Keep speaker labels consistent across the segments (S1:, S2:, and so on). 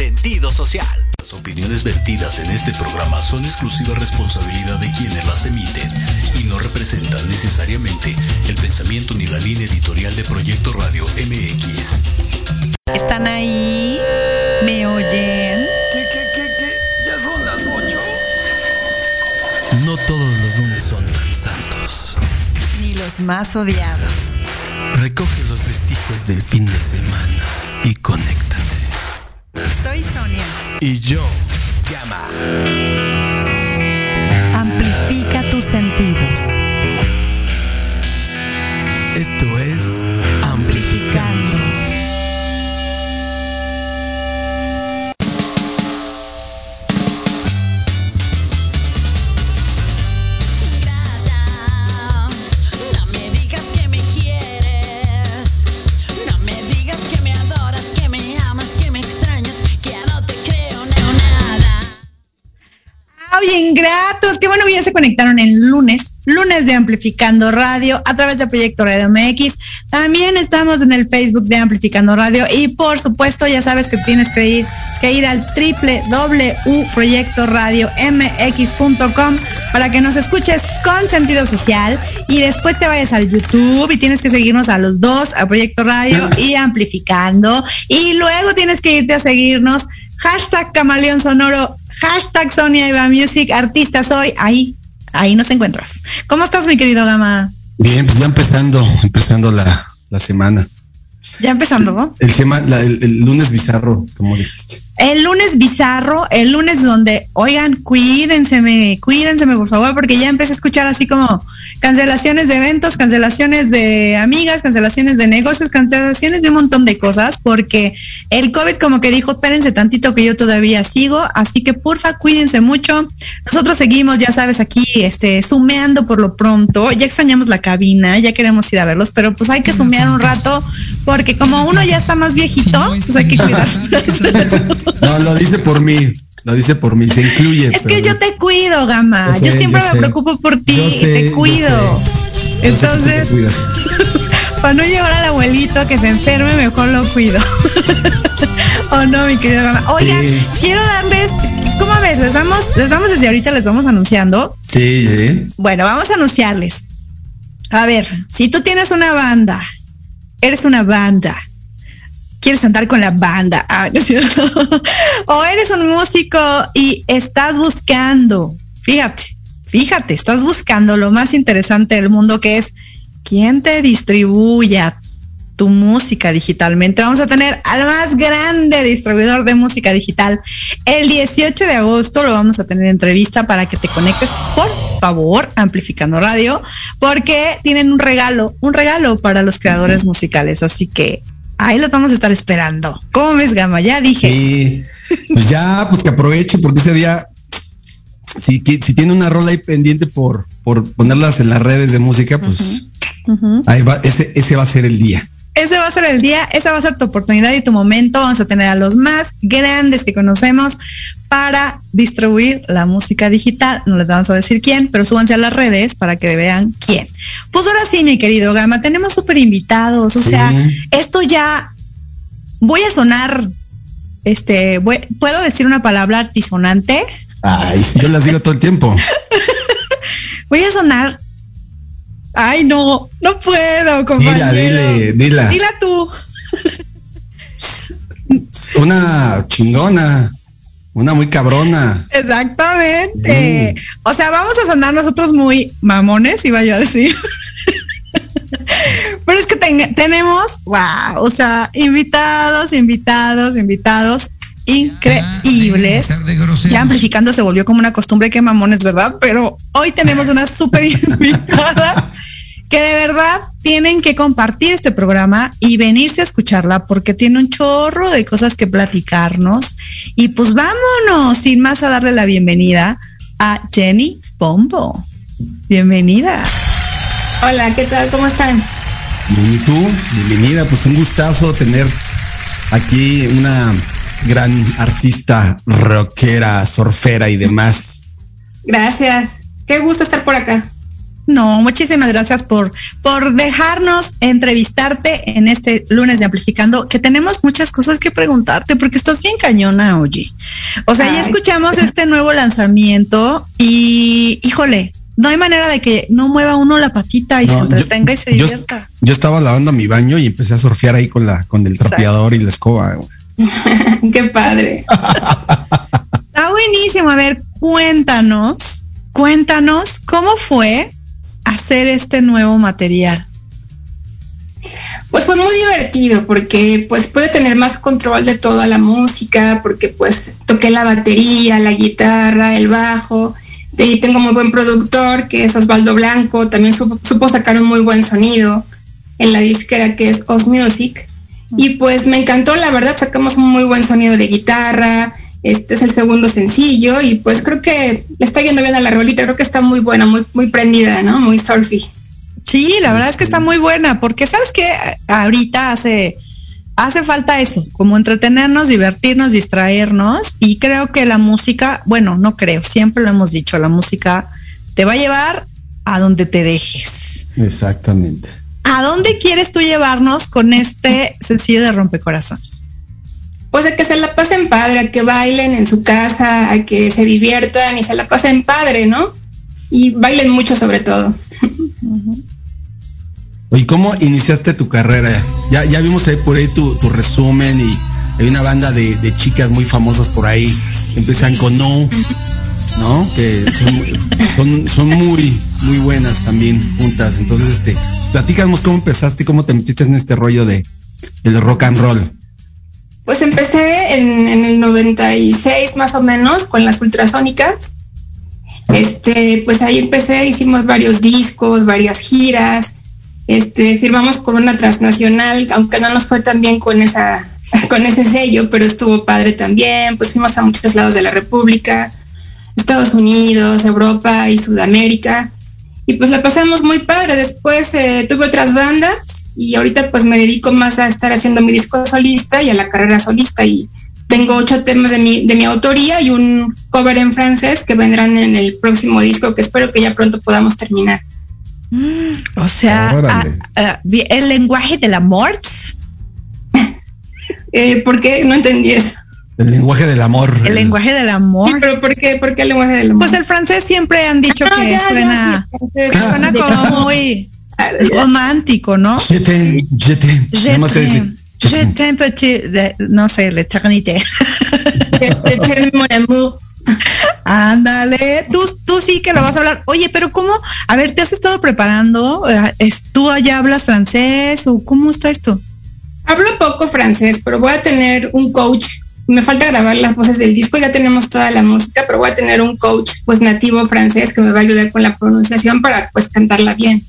S1: sentido social. Las opiniones vertidas en este programa son exclusiva responsabilidad de quienes las emiten y no representan necesariamente el pensamiento ni la línea editorial de Proyecto Radio MX.
S2: ¿Están ahí? ¿Me oyen?
S3: ¿Qué, qué, qué, qué? Ya son las ocho.
S1: No todos los lunes son tan santos.
S2: Ni los más odiados.
S4: Recoge los vestigios del fin de semana y conéctate. Y yo,
S1: Llama.
S2: Ah, bien gratos. Qué bueno ya se conectaron el lunes, lunes de Amplificando Radio a través de Proyecto Radio MX. También estamos en el Facebook de Amplificando Radio y por supuesto ya sabes que tienes que ir, que ir al www.proyectoradiomx.com para que nos escuches con sentido social y después te vayas al YouTube y tienes que seguirnos a los dos, a Proyecto Radio y Amplificando y luego tienes que irte a seguirnos hashtag Camaleón Sonoro, hashtag Sonia Eva Music, artista soy, ahí, ahí nos encuentras. ¿Cómo estás, mi querido Gama?
S3: Bien, pues ya empezando, empezando la, la semana.
S2: Ya empezando, ¿no?
S3: El, la- el, el lunes bizarro, como dijiste.
S2: El lunes bizarro, el lunes donde, oigan, cuídenseme, cuídenseme por favor, porque ya empecé a escuchar así como cancelaciones de eventos, cancelaciones de amigas, cancelaciones de negocios, cancelaciones de un montón de cosas, porque el COVID como que dijo, espérense tantito que yo todavía sigo, así que porfa, cuídense mucho. Nosotros seguimos, ya sabes, aquí, este, sumeando por lo pronto, ya extrañamos la cabina, ya queremos ir a verlos, pero pues hay que sumear un rato, porque como uno ya está más viejito, pues hay que cuidar.
S3: No, lo dice por mí. Lo dice por mí, se incluye.
S2: Es que yo te cuido, Gama.
S3: Yo sé,
S2: yo siempre
S3: yo
S2: me
S3: sé.
S2: preocupo por ti
S3: Yo
S2: y
S3: sé,
S2: te cuido.
S3: Yo
S2: Entonces, para no llevar al abuelito que se enferme, mejor lo cuido. ¿O no, mi querido Gama? Oigan,
S3: Sí.
S2: quiero darles, ¿cómo ves? Les damos, les damos desde ahorita, les vamos anunciando.
S3: Sí, sí.
S2: Bueno, vamos a anunciarles. A ver, si tú tienes una banda, eres una banda, quieres cantar con la banda, ah, ¿no es cierto? o eres un músico y estás buscando, fíjate, fíjate, estás buscando lo más interesante del mundo que es quién te distribuya tu música digitalmente. Vamos a tener al más grande distribuidor de música digital. El 18 de agosto lo vamos a tener entrevista para que te conectes, por favor, amplificando radio, porque tienen un regalo, un regalo para los creadores musicales. Así que ahí lo vamos a estar esperando. ¿Cómo ves, Gama? Ya dije.
S3: Sí. Pues ya, pues que aproveche, porque ese día, si, tiene una rola ahí pendiente por, por ponerlas en las redes de música, pues ahí va, ese, ese va a ser el día.
S2: Ese va a ser el día, esa va a ser tu oportunidad y tu momento. Vamos a tener a los más grandes que conocemos para distribuir la música digital. No les vamos a decir quién, pero súbanse a las redes para que vean quién. Pues ahora sí, mi querido Gama, tenemos súper invitados. O
S3: Sí.
S2: sea, esto ya voy a sonar, este, voy- ¿puedo decir una palabra artisonante?
S3: Ay, yo las digo todo el tiempo.
S2: Voy a sonar. Ay, no, no puedo, compañero.
S3: Dila, dile, dila.
S2: Dila tú.
S3: Una chingona, una muy cabrona.
S2: Exactamente. O sea, vamos a sonar nosotros muy mamones, iba yo a decir. Pero es que ten- tenemos, wow, o sea, invitados, invitados, invitados increíbles. Ya amplificando se volvió como una costumbre que mamones, ¿verdad? Pero hoy tenemos una súper invitada que de verdad tienen que compartir este programa y venirse a escucharla porque tiene un chorro de cosas que platicarnos. Y pues vámonos, sin más, a darle la bienvenida a Jenny Pombo. Bienvenida.
S5: Hola, ¿qué tal? ¿Cómo están?
S3: Y tú, bienvenida, pues un gustazo tener aquí una gran artista rockera, surfera y demás.
S5: Gracias. Qué gusto estar por acá.
S2: No, muchísimas gracias por, por dejarnos entrevistarte en este lunes de Amplificando, que tenemos muchas cosas que preguntarte, porque estás bien cañona, oye. O sea, ya escuchamos este nuevo lanzamiento y, híjole, no hay manera de que no mueva uno la patita y
S3: No,
S2: se
S3: yo-
S2: entretenga y se
S3: yo-
S2: divierta.
S3: Yo estaba lavando mi baño y empecé a surfear ahí con la, con el
S2: Exacto.
S3: trapeador y la escoba.
S5: Qué padre.
S2: Está buenísimo. A ver, cuéntanos, cuéntanos cómo fue hacer este nuevo material.
S5: Pues fue muy divertido porque pues puede tener más control de toda la música porque pues toqué la batería, la guitarra, el bajo. De ahí tengo muy buen productor que es Osvaldo Blanco, también supo, supo sacar un muy buen sonido en la disquera que es Os Music. Y pues me encantó, la verdad, sacamos un muy buen sonido de guitarra. Este es el segundo sencillo y pues creo que le está yendo bien a la rolita, creo que está muy buena, muy, muy prendida, ¿no? Muy surfy.
S2: Sí, la verdad es que está muy buena, porque sabes que ahorita hace, hace falta eso, como entretenernos, divertirnos, distraernos, y creo que la música, bueno, no creo, siempre lo hemos dicho, la música te va a llevar a donde te dejes.
S3: Exactamente.
S2: ¿A dónde quieres tú llevarnos con este sencillo de rompecorazones?
S5: Pues a que se la pasen padre, a que bailen en su casa, a que se diviertan y se la pasen padre, ¿no? Y bailen mucho sobre todo.
S3: Oye, ¿cómo iniciaste tu carrera? Ya, ya vimos ahí por ahí tu, tu resumen y hay una banda de, de chicas muy famosas por ahí. que Empiezan con No, ¿no? Que son, son, muy, muy buenas también juntas. Entonces, este, platícanos cómo empezaste cómo te metiste en este rollo de del rock and roll.
S5: Pues empecé en, en el 96 más o menos con las ultrasónicas. Este, pues ahí empecé, hicimos varios discos, varias giras. Este, firmamos con una transnacional, aunque no nos fue tan bien con esa, con ese sello, pero estuvo padre también. Pues fuimos a muchos lados de la República, Estados Unidos, Europa y Sudamérica. Y pues la pasamos muy padre. Después eh, tuve otras bandas y ahorita pues me dedico más a estar haciendo mi disco solista y a la carrera solista. Y tengo ocho temas de mi, de mi autoría y un cover en francés que vendrán en el próximo disco que espero que ya pronto podamos terminar.
S2: O sea, el lenguaje del amor.
S5: Eh, ¿Por qué? No entendí eso.
S3: El lenguaje del amor.
S2: El lenguaje del amor.
S5: Sí, pero ¿por qué? ¿Por qué el lenguaje del amor?
S2: Pues el francés siempre han dicho
S5: Ah,
S2: que
S5: ya, ya,
S2: suena,
S5: sí, francés.
S2: que suena como muy
S5: ya.
S2: romántico, ¿no?
S3: Je t'aime, je t'aime.
S2: Je t'aime,
S3: je
S2: je
S3: t'aime.
S2: t'aime, petit, de- no sé, l'éternité.
S5: Te- te- te- mon amour.
S2: Ándale, tú, tú sí que lo vas a hablar. Oye, pero ¿cómo? A ver, ¿te has estado preparando? Eh, ¿Es- ¿Tú allá hablas francés o cómo está esto?
S5: Hablo poco francés, pero voy a tener un coach. Me falta grabar las voces del disco, ya tenemos toda la música, pero voy a tener un coach pues nativo francés que me va a ayudar con la pronunciación para pues cantarla bien.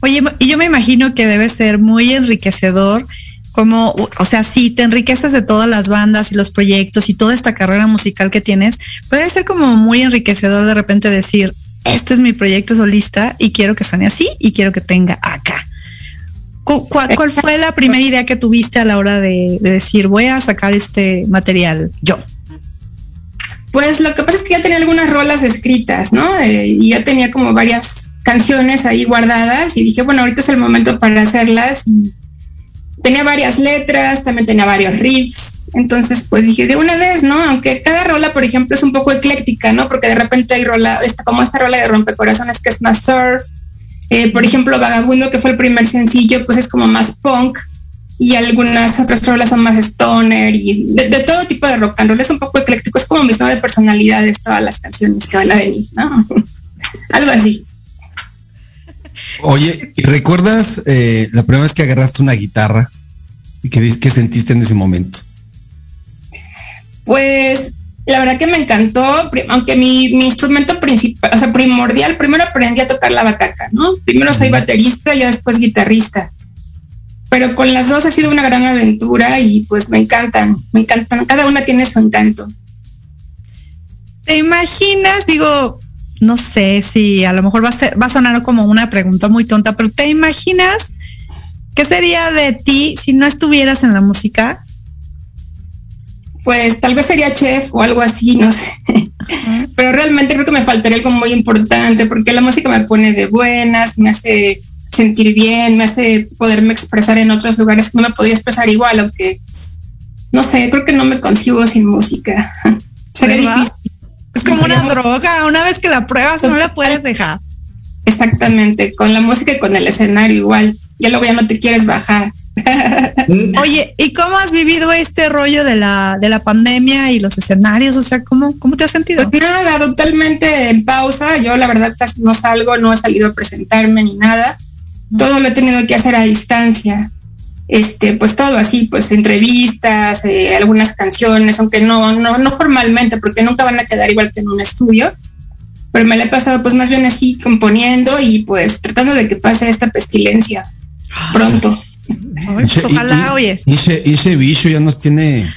S2: Oye, y yo me imagino que debe ser muy enriquecedor, como, o sea, si te enriqueces de todas las bandas y los proyectos y toda esta carrera musical que tienes, puede ser como muy enriquecedor de repente decir, este es mi proyecto solista y quiero que suene así y quiero que tenga acá. ¿Cu- cua- ¿Cuál fue la primera idea que tuviste a la hora de, de decir, voy a sacar este material yo?
S5: Pues lo que pasa es que ya tenía algunas rolas escritas, ¿no? Eh, y ya tenía como varias canciones ahí guardadas y dije, bueno, ahorita es el momento para hacerlas. Tenía varias letras, también tenía varios riffs. Entonces, pues dije, de una vez, ¿no? Aunque cada rola, por ejemplo, es un poco ecléctica, ¿no? Porque de repente hay rola, como esta rola de Rompecorazones que es más surf. Eh, por ejemplo, Vagabundo, que fue el primer sencillo, pues es como más punk y algunas otras rolas son más stoner y de, de todo tipo de rock and roll. Es un poco ecléctico, es como mis nueve personalidades, todas las canciones que van a venir, ¿no? Algo así.
S3: Oye, ¿y recuerdas eh, la primera vez que agarraste una guitarra y qué, qué sentiste en ese momento?
S5: Pues la verdad que me encantó, aunque mi, mi instrumento principal, o sea, primordial, primero aprendí a tocar la bacaca, ¿no? Primero soy baterista y después guitarrista. Pero con las dos ha sido una gran aventura y pues me encantan, me encantan, cada una tiene su encanto.
S2: ¿Te imaginas? Digo, no sé si a lo mejor va a, ser, va a sonar como una pregunta muy tonta, pero ¿te imaginas qué sería de ti si no estuvieras en la música?
S5: Pues tal vez sería chef o algo así, no sé. Pero realmente creo que me faltaría algo muy importante porque la música me pone de buenas, me hace sentir bien, me hace poderme expresar en otros lugares que no me podía expresar igual, aunque no sé, creo que no me concibo sin música. Sería
S2: ¿Verdad?
S5: difícil.
S2: Es como una
S5: muy-
S2: droga, una vez que la pruebas no la puedes dejar.
S5: Exactamente, con la música y con el escenario igual. Ya luego ya no te quieres bajar.
S2: Oye, ¿y cómo has vivido este rollo de la, de la pandemia y los escenarios? O sea, ¿cómo, cómo te has sentido?
S5: Nada, totalmente en pausa. Yo la verdad casi no salgo, no he salido a presentarme ni nada. Todo lo he tenido que hacer a distancia. Este, pues todo así, pues entrevistas, eh, algunas canciones, aunque no, no, no formalmente, porque nunca van a quedar igual que en un estudio. Pero me la he pasado pues más bien así componiendo y pues tratando de que pase esta pestilencia pronto.
S2: Ay, pues, ojalá, oye.
S3: Ishe, Ishe Bicho ya nos tiene.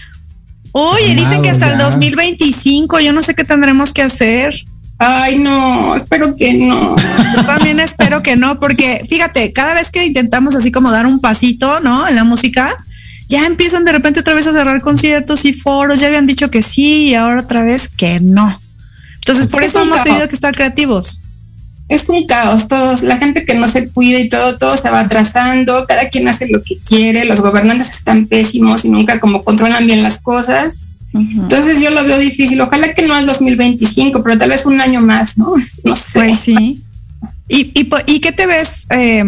S2: Oye, dicen que hasta el
S3: ya.
S2: 2025, yo no sé qué tendremos que hacer.
S5: Ay, no, espero que no.
S2: Yo también espero que no, porque fíjate, cada vez que intentamos así como dar un pasito, ¿no? En la música, ya empiezan de repente otra vez a cerrar conciertos y foros, ya habían dicho que sí y ahora otra vez que no. Entonces,
S5: Pues
S2: por
S5: es
S2: eso hemos tenido que estar creativos.
S5: Es un caos, todos, la gente que no se cuida y todo, todo se va atrasando, cada quien hace lo que quiere, los gobernantes están pésimos y nunca como controlan bien las cosas. Entonces yo lo veo difícil, ojalá que no al 2025, pero tal vez un año más, ¿no? No sé.
S2: Pues sí. ¿Y, y, po- y qué te ves, eh,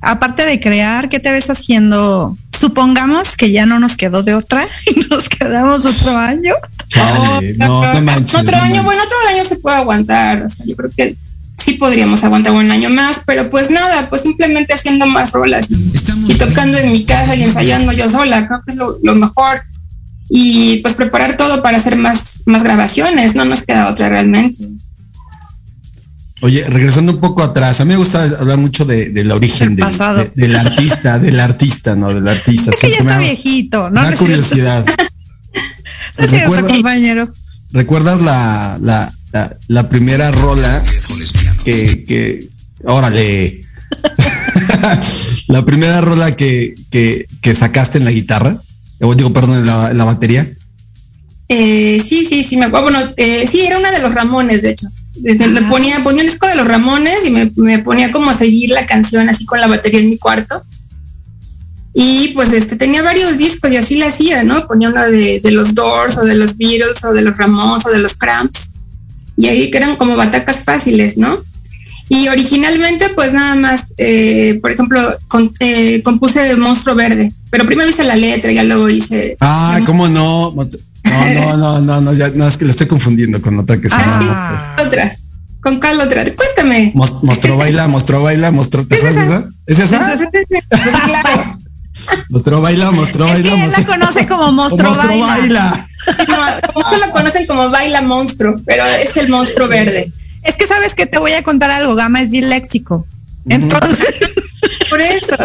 S2: aparte de crear, qué te ves haciendo? Supongamos que ya no nos quedó de otra y nos quedamos otro año.
S3: Chale, no, no manches.
S5: otro
S3: no
S5: año,
S3: manches.
S5: bueno, otro año se puede aguantar, o sea, yo creo que sí podríamos aguantar un año más, pero pues nada, pues simplemente haciendo más rolas y, y tocando en mi casa y ensayando yo sola, creo que es lo, lo mejor. Y pues preparar todo para hacer más, más grabaciones, no nos queda otra realmente.
S3: Oye, regresando un poco atrás, a mí me gusta hablar mucho de, del origen
S2: Del
S3: de- artista, del artista, ¿no? Del artista.
S2: Es que ya
S3: Siempre
S2: está
S3: me
S2: viejito, ¿no? cierto.
S3: curiosidad.
S2: No es cierto,
S3: Recuerda-
S2: compañero.
S3: ¿Recuerdas la, la, la, la primera rola que, que, órale, la primera rola que, que, que sacaste en la guitarra? O digo, perdón, en la, en la batería.
S5: Eh, sí, sí, sí, me acuerdo. Bueno, eh, sí, era una de los Ramones, de hecho. Desde- Me
S2: Ah.
S5: ponía, ponía un disco de los Ramones y me, me ponía como a seguir la canción así con la batería en mi cuarto. Y pues este tenía varios discos y así la hacía, ¿no? Ponía uno de, de los Doors o de los Beatles o de los Ramones o de los Cramps. Y ahí que eran como batacas fáciles, ¿no? Y originalmente, pues nada más, eh, por ejemplo, con- eh, compuse Monstruo Verde, pero primero hice la letra y ya luego hice
S3: Ah, ¿cómo no? No, no, no, no, no, ya, no, es que lo estoy confundiendo con otra que se
S5: Ah,
S3: llama.
S5: sí. Otra. ¿Con cuál otra? Cuéntame.
S3: Mos- Mostró baila, mostró baila, mostró. ¿Te
S5: ¿Es
S3: acuerdas
S5: esa?
S3: ¿Es esa?
S5: Pues claro.
S3: Mostró baila, mostró
S2: Es que
S3: baila.
S2: él la conoce como monstruo baila.
S3: baila.
S5: No, como lo conocen como baila monstruo, pero es el monstruo verde.
S2: Es que sabes que te voy a contar algo, Gama es disléxico. Entonces,
S5: Por eso.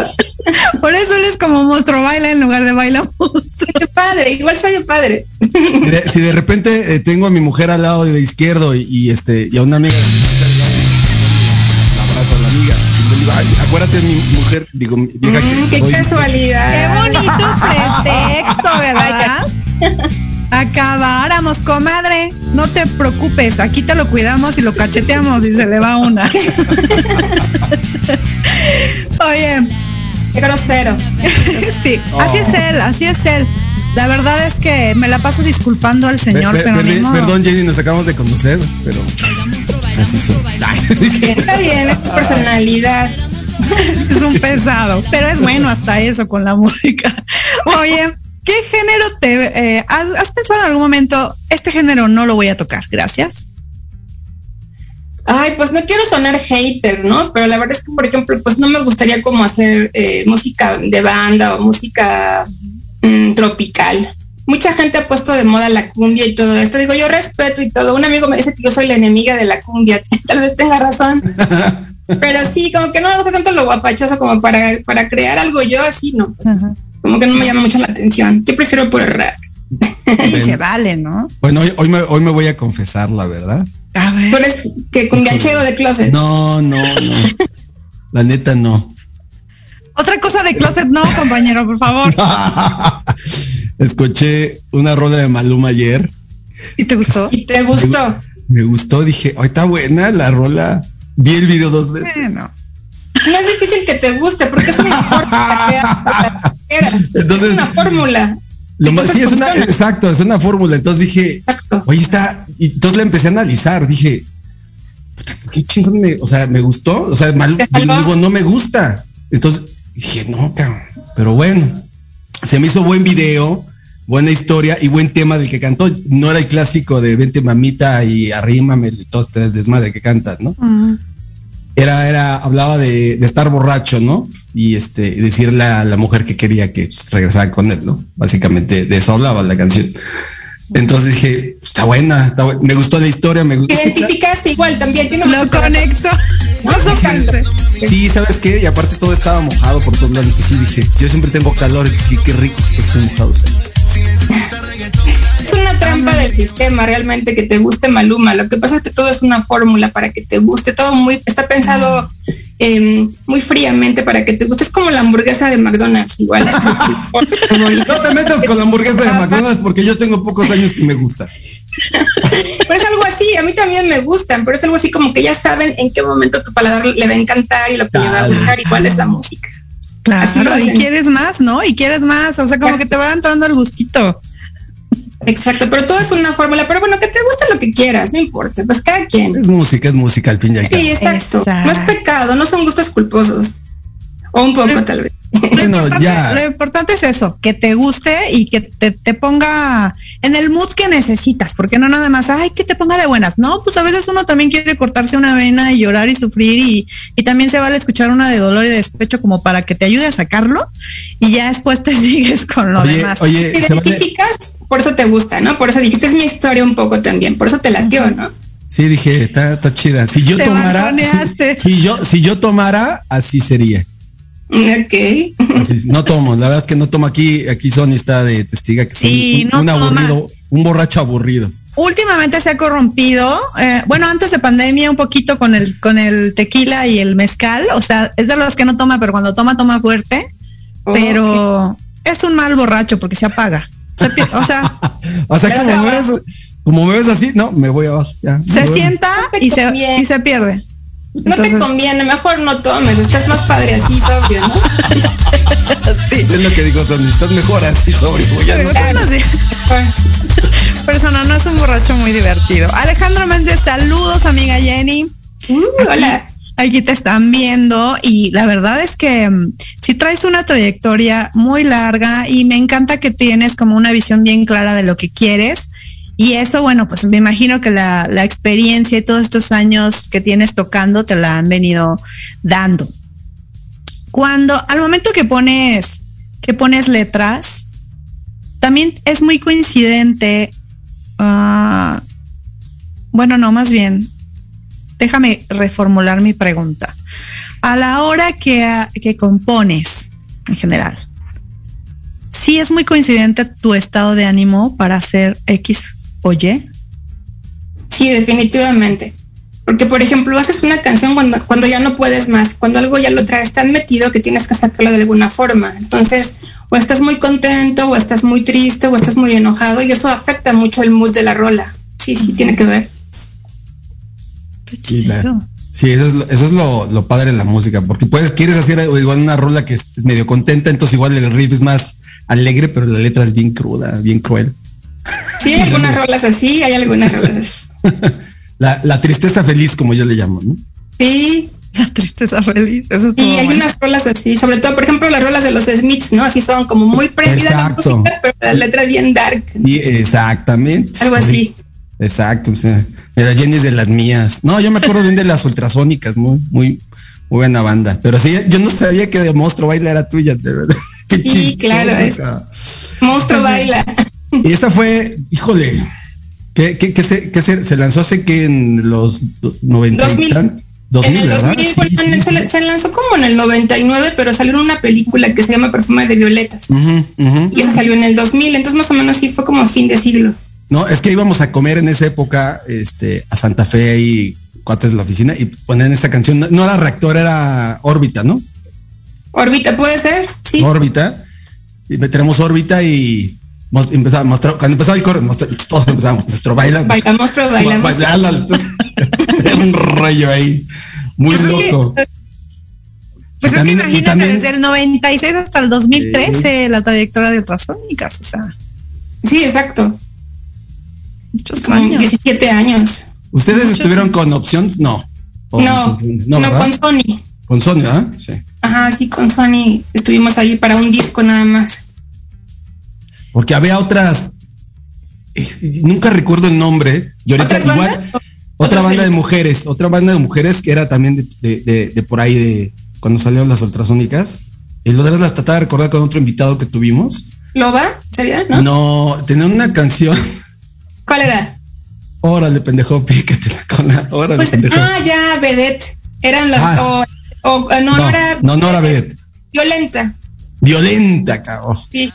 S2: por eso él es como monstruo baila en lugar de baila monstruo.
S5: Qué padre. Igual soy padre.
S3: Si de, si de repente eh, tengo a mi mujer al lado de izquierdo y, y, este y a una amiga la abrazo a la amiga y le digo, "Ay, acuérdate mi mujer digo mi vieja
S5: Mm,
S3: que
S5: qué
S3: soy-
S2: Qué
S5: casualidad.
S2: bonito pretexto, ¿verdad? Acabáramos, comadre. No te preocupes, aquí te lo cuidamos y lo cacheteamos y se le va una. Oye,
S5: Qué grosero.
S2: sí, así es él, así es él. La verdad es que me la paso disculpando al señor,
S3: per-
S2: pero ni modo.
S3: perdón Jenny nos acabamos de conocer pero así
S5: Está bien, es tu personalidad.
S2: es un pesado, pero es bueno hasta eso con la música. Oye, ¿qué género te eh, has, has pensado en algún momento? Este género no lo voy a tocar, gracias.
S5: Ay, pues no quiero sonar hater, ¿no? Pero la verdad es que, por ejemplo, pues no me gustaría como hacer eh, música de banda o música mm, tropical. Mucha gente ha puesto de moda la cumbia y todo esto. Digo, yo respeto y todo. Un amigo me dice que yo soy la enemiga de la cumbia. Tal vez tenga razón. Pero sí, como que no me gusta tanto lo guapachoso como para, para crear algo yo así, ¿no? Pues, como que no me llama mucho la atención. Yo prefiero por rap.
S2: Y se vale, ¿no?
S3: bueno hoy, hoy me, hoy me voy a confesar la verdad
S2: A ver.
S5: ¿Tú eres que cumbianchero de closet?
S3: no no no la neta no
S2: Otra cosa de closet, no, compañero, por favor.
S3: escuché una rola de Maluma ayer
S2: ¿Y te gustó?
S5: ¿Y te gustó?
S3: Me gustó, dije, ay, está buena la rola. Vi el video dos veces.
S2: Bueno.
S5: No es difícil que te guste porque es una fórmula.
S3: Entonces-
S5: es una fórmula.
S3: Lo más, sí, es una, exacto, es una fórmula. Entonces dije,
S5: Exacto.
S3: oye, está. Y entonces la empecé a analizar. Dije, puta, qué chingón me, o sea, me gustó. O sea, mal, digo, no me gusta. Entonces dije, no, cabrón. Pero bueno, se me hizo buen video, buena historia y buen tema del que cantó. No era el clásico de vente mamita y arrímame y todo este desmadre que cantas, ¿no? Era, era, hablaba de, de estar borracho, ¿no? Y este, decirle a la mujer que quería que pues, regresara con él, ¿no? Básicamente de eso hablaba la canción. Entonces dije, está buena, está buena. me gustó la historia, me gustó.
S5: Te identificaste igual también. Tiene
S2: Lo conecto.
S5: No, sí,
S3: Sí, ¿sabes qué? Y aparte todo estaba mojado por todos lados. Entonces sí dije, yo siempre tengo calor, y dije, qué rico que esté mojado.
S5: Es una trampa del sistema realmente que te guste Maluma. Lo que pasa es que todo es una fórmula para que te guste. Todo muy está pensado eh, muy fríamente para que te guste. Es como la hamburguesa de McDonald's, igual.
S3: No te metas con la hamburguesa de McDonald's porque yo tengo pocos años que me gusta.
S5: Pero es algo así, a mí también me gustan, pero es algo así como que ya saben en qué momento tu paladar le va a encantar y lo que le va a gustar y cuál es la música. Así lo
S2: Claro, y quieres más, ¿no? Y quieres más, o sea, como que te va entrando el gustito.
S5: Exacto, pero todo es una fórmula. Pero bueno, que te guste lo que quieras, no importa, pues cada quien.
S3: Es música, es música al fin y al cabo.
S5: Sí, exacto.
S2: Exacto.
S5: No es pecado, no son gustos culposos. O un poco, tal vez.
S3: Bueno,
S2: Importante-
S3: ya.
S2: Lo importante es eso, que te guste y que te, te ponga en el mood que necesitas, porque no nada más, ay, que te ponga de buenas. No, pues a veces uno también quiere cortarse una vena y llorar y sufrir y, y también se vale escuchar una de dolor y de despecho como para que te ayude a sacarlo y ya después te sigues con lo
S3: Oye,
S2: demás.
S3: oye,
S5: Te
S3: se vale-
S5: identificas, por eso te gusta, ¿no? Por eso dijiste, es mi historia un poco también, por eso te latió, ¿no?
S3: Sí, dije, está, está chida. Si yo
S2: Te
S3: tomara, si, si yo, si yo tomara, así sería.
S5: Ok.
S3: Así- no tomo, la verdad es que no tomo aquí, aquí Sony está de testiga que soy
S2: Sí,
S3: un,
S2: no
S3: un aburrido, un borracho aburrido.
S2: Últimamente se ha corrompido, eh, bueno, antes de pandemia un poquito con el, con el tequila y el mezcal, o sea, es de los que no toma, pero cuando toma, toma fuerte. pero es un mal borracho porque se apaga. Se pi- o sea,
S3: O sea,
S5: Ya
S3: como me, ves, como me ves así, no, me voy abajo. Ya,
S2: se
S3: voy.
S2: sienta y se, y se pierde.
S5: No te conviene, mejor no tomes, estás más padre así, sobrio, ¿no?
S3: Es lo que digo, Sony, estás mejor así, sobrio. no-
S2: no, no es un borracho muy divertido. Alejandro Méndez, saludos, amiga Jenny.
S5: Uh, hola.
S2: Aquí te están viendo y la verdad es que mm, si traes una trayectoria muy larga y me encanta que tienes como una visión bien clara de lo que quieres y eso, bueno, pues me imagino que la, experiencia y todos estos años que tienes tocando te la han venido dando. Cuando al momento que pones que pones letras, también es muy coincidente. ah, bueno, no, más bien, déjame reformular mi pregunta. A la hora que, que compones, en general, sí es muy coincidente tu estado de ánimo para hacer X o Y.
S5: Sí, definitivamente. Porque, por ejemplo, haces una canción cuando, cuando ya no puedes más, cuando algo ya lo traes tan metido que tienes que sacarlo de alguna forma. Entonces, o estás muy contento, o estás muy triste, o estás muy enojado, y eso afecta mucho el mood de la rola. Sí, sí, tiene que ver.
S3: La-
S2: Chido.
S3: Sí, eso es, lo, eso es lo, lo padre de la música, porque puedes, quieres hacer igual una rola que es, es medio contenta, entonces igual el riff es más alegre, pero la letra es bien cruda, bien cruel.
S5: Sí, hay algunas rolas así, hay algunas rolas así.
S3: La, la tristeza feliz, como yo le llamo, ¿no?
S5: Sí,
S2: La tristeza feliz. Eso es
S5: sí, hay unas rolas así, sobre todo, por ejemplo, las rolas de los Smiths, ¿no? Así son como muy prendida la música, pero la letra es bien dark,
S3: exactamente.
S5: algo así.
S3: Exacto. o sea, mira, Jenny es de las mías. No, yo me acuerdo bien de las ultrasónicas, muy, muy, muy buena banda. Pero sí, yo no sabía que de monstruo baila era tuya, de verdad. Qué
S5: Sí, claro, es-. Monstruo baila.
S3: Y esa fue, híjole, que, que, que se, que se, se lanzó hace que en los 90 y
S5: 2000.
S3: tan- 2000,
S5: en el
S3: ¿verdad?
S5: 2000,
S3: Sí,
S5: bueno,
S3: sí,
S5: en el-
S3: sí.
S5: se, lanzó como en el 99, pero salió una película que se llama Perfume de Violetas. Y esa salió en el 2000, entonces más o menos sí fue como fin de siglo.
S3: No, es que íbamos a comer en esa época este, a Santa Fe ahí, cuates de la oficina, y ponían esa canción. No, no era reactor, era órbita, ¿no?
S5: Órbita, ¿puede ser? Sí.
S3: órbita. Y tenemos órbita y, empezaba, mostrar- cuando empezaba el coro, mostrar- todos empezamos, nuestro baila.
S5: Baila monstruo, baila
S3: entonces, Era un rollo ahí, muy
S2: Pues es que-
S3: loco.
S2: Pues
S3: Y
S2: es
S3: también-
S2: que
S3: y
S2: imagínate,
S3: también-
S2: desde el 96 hasta el 2013, la trayectoria de ultrasónicas, o sea,
S5: Sí, exacto.
S2: Muchos
S5: Como
S2: años.
S5: 17 años.
S3: ¿Ustedes
S2: Muchos
S3: estuvieron con opciones? No. O-
S5: No, no,
S3: ¿verdad?
S5: con Sony.
S3: Con Sony, ¿ah? Sí.
S5: Ajá, sí, con Sony estuvimos ahí para un disco nada más.
S3: Porque había otras. Nunca recuerdo el nombre. Y ahorita
S5: ¿Otras
S3: igual.
S5: bandas?
S3: Otra
S5: ¿Otros
S3: banda de mujeres. Otra banda de mujeres que era también de, de- de- de por ahí de cuando salieron las ultrasónicas. Y lo las trataba de recordar con otro invitado que tuvimos.
S5: ¿Loba? ¿Sería? ¿No?
S3: No, tenían una canción.
S5: ¿Cuál era?
S3: Órale, pendejo, pícate la cola. Órale,
S5: Pues,
S3: pendejo.
S5: ah, ya, Vedette. Eran las.
S3: Ah.
S5: O, o- no, no,
S3: no,
S5: era.
S3: no, no era Vedette.
S5: Violenta.
S3: Violenta, cabrón.
S5: Sí.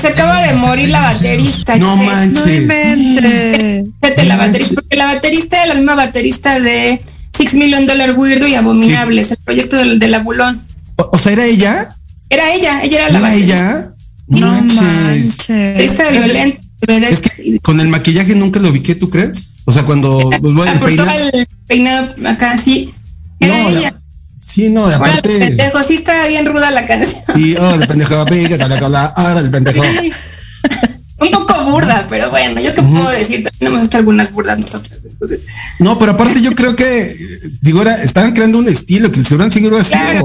S5: Se acaba de morir la baterista.
S3: No
S5: che.
S3: manches.
S2: No
S5: la
S3: No
S5: baterista,
S3: manches.
S5: porque la baterista era la misma baterista de Six Million Dollar Weirdo y Abominables, el proyecto del, del Abulón.
S3: O, o sea, ¿era ella?
S5: Era ella, ella era la
S3: ¿Era
S5: baterista.
S3: ella?
S2: No
S3: manches.
S2: manches.
S5: Baterista Violenta. Vedette,
S3: Es que
S5: sí.
S3: con el maquillaje nunca lo ubiqué, ¿tú crees? O sea, cuando pues, bueno,
S5: todo el peinado acá, sí. Era
S3: No, la-
S5: ella.
S3: Sí, no, de
S5: Ahora,
S3: aparte.
S5: pendejo, sí estaba bien ruda la canción.
S3: Y ahora el pendejo, ahora el pendejo.
S5: Sí. Un poco burda, pero bueno, yo qué puedo decir, también hemos hecho algunas burdas nosotros.
S3: No, pero aparte yo creo que, digo, era, estaban creando un estilo que el seguro así.
S5: Claro.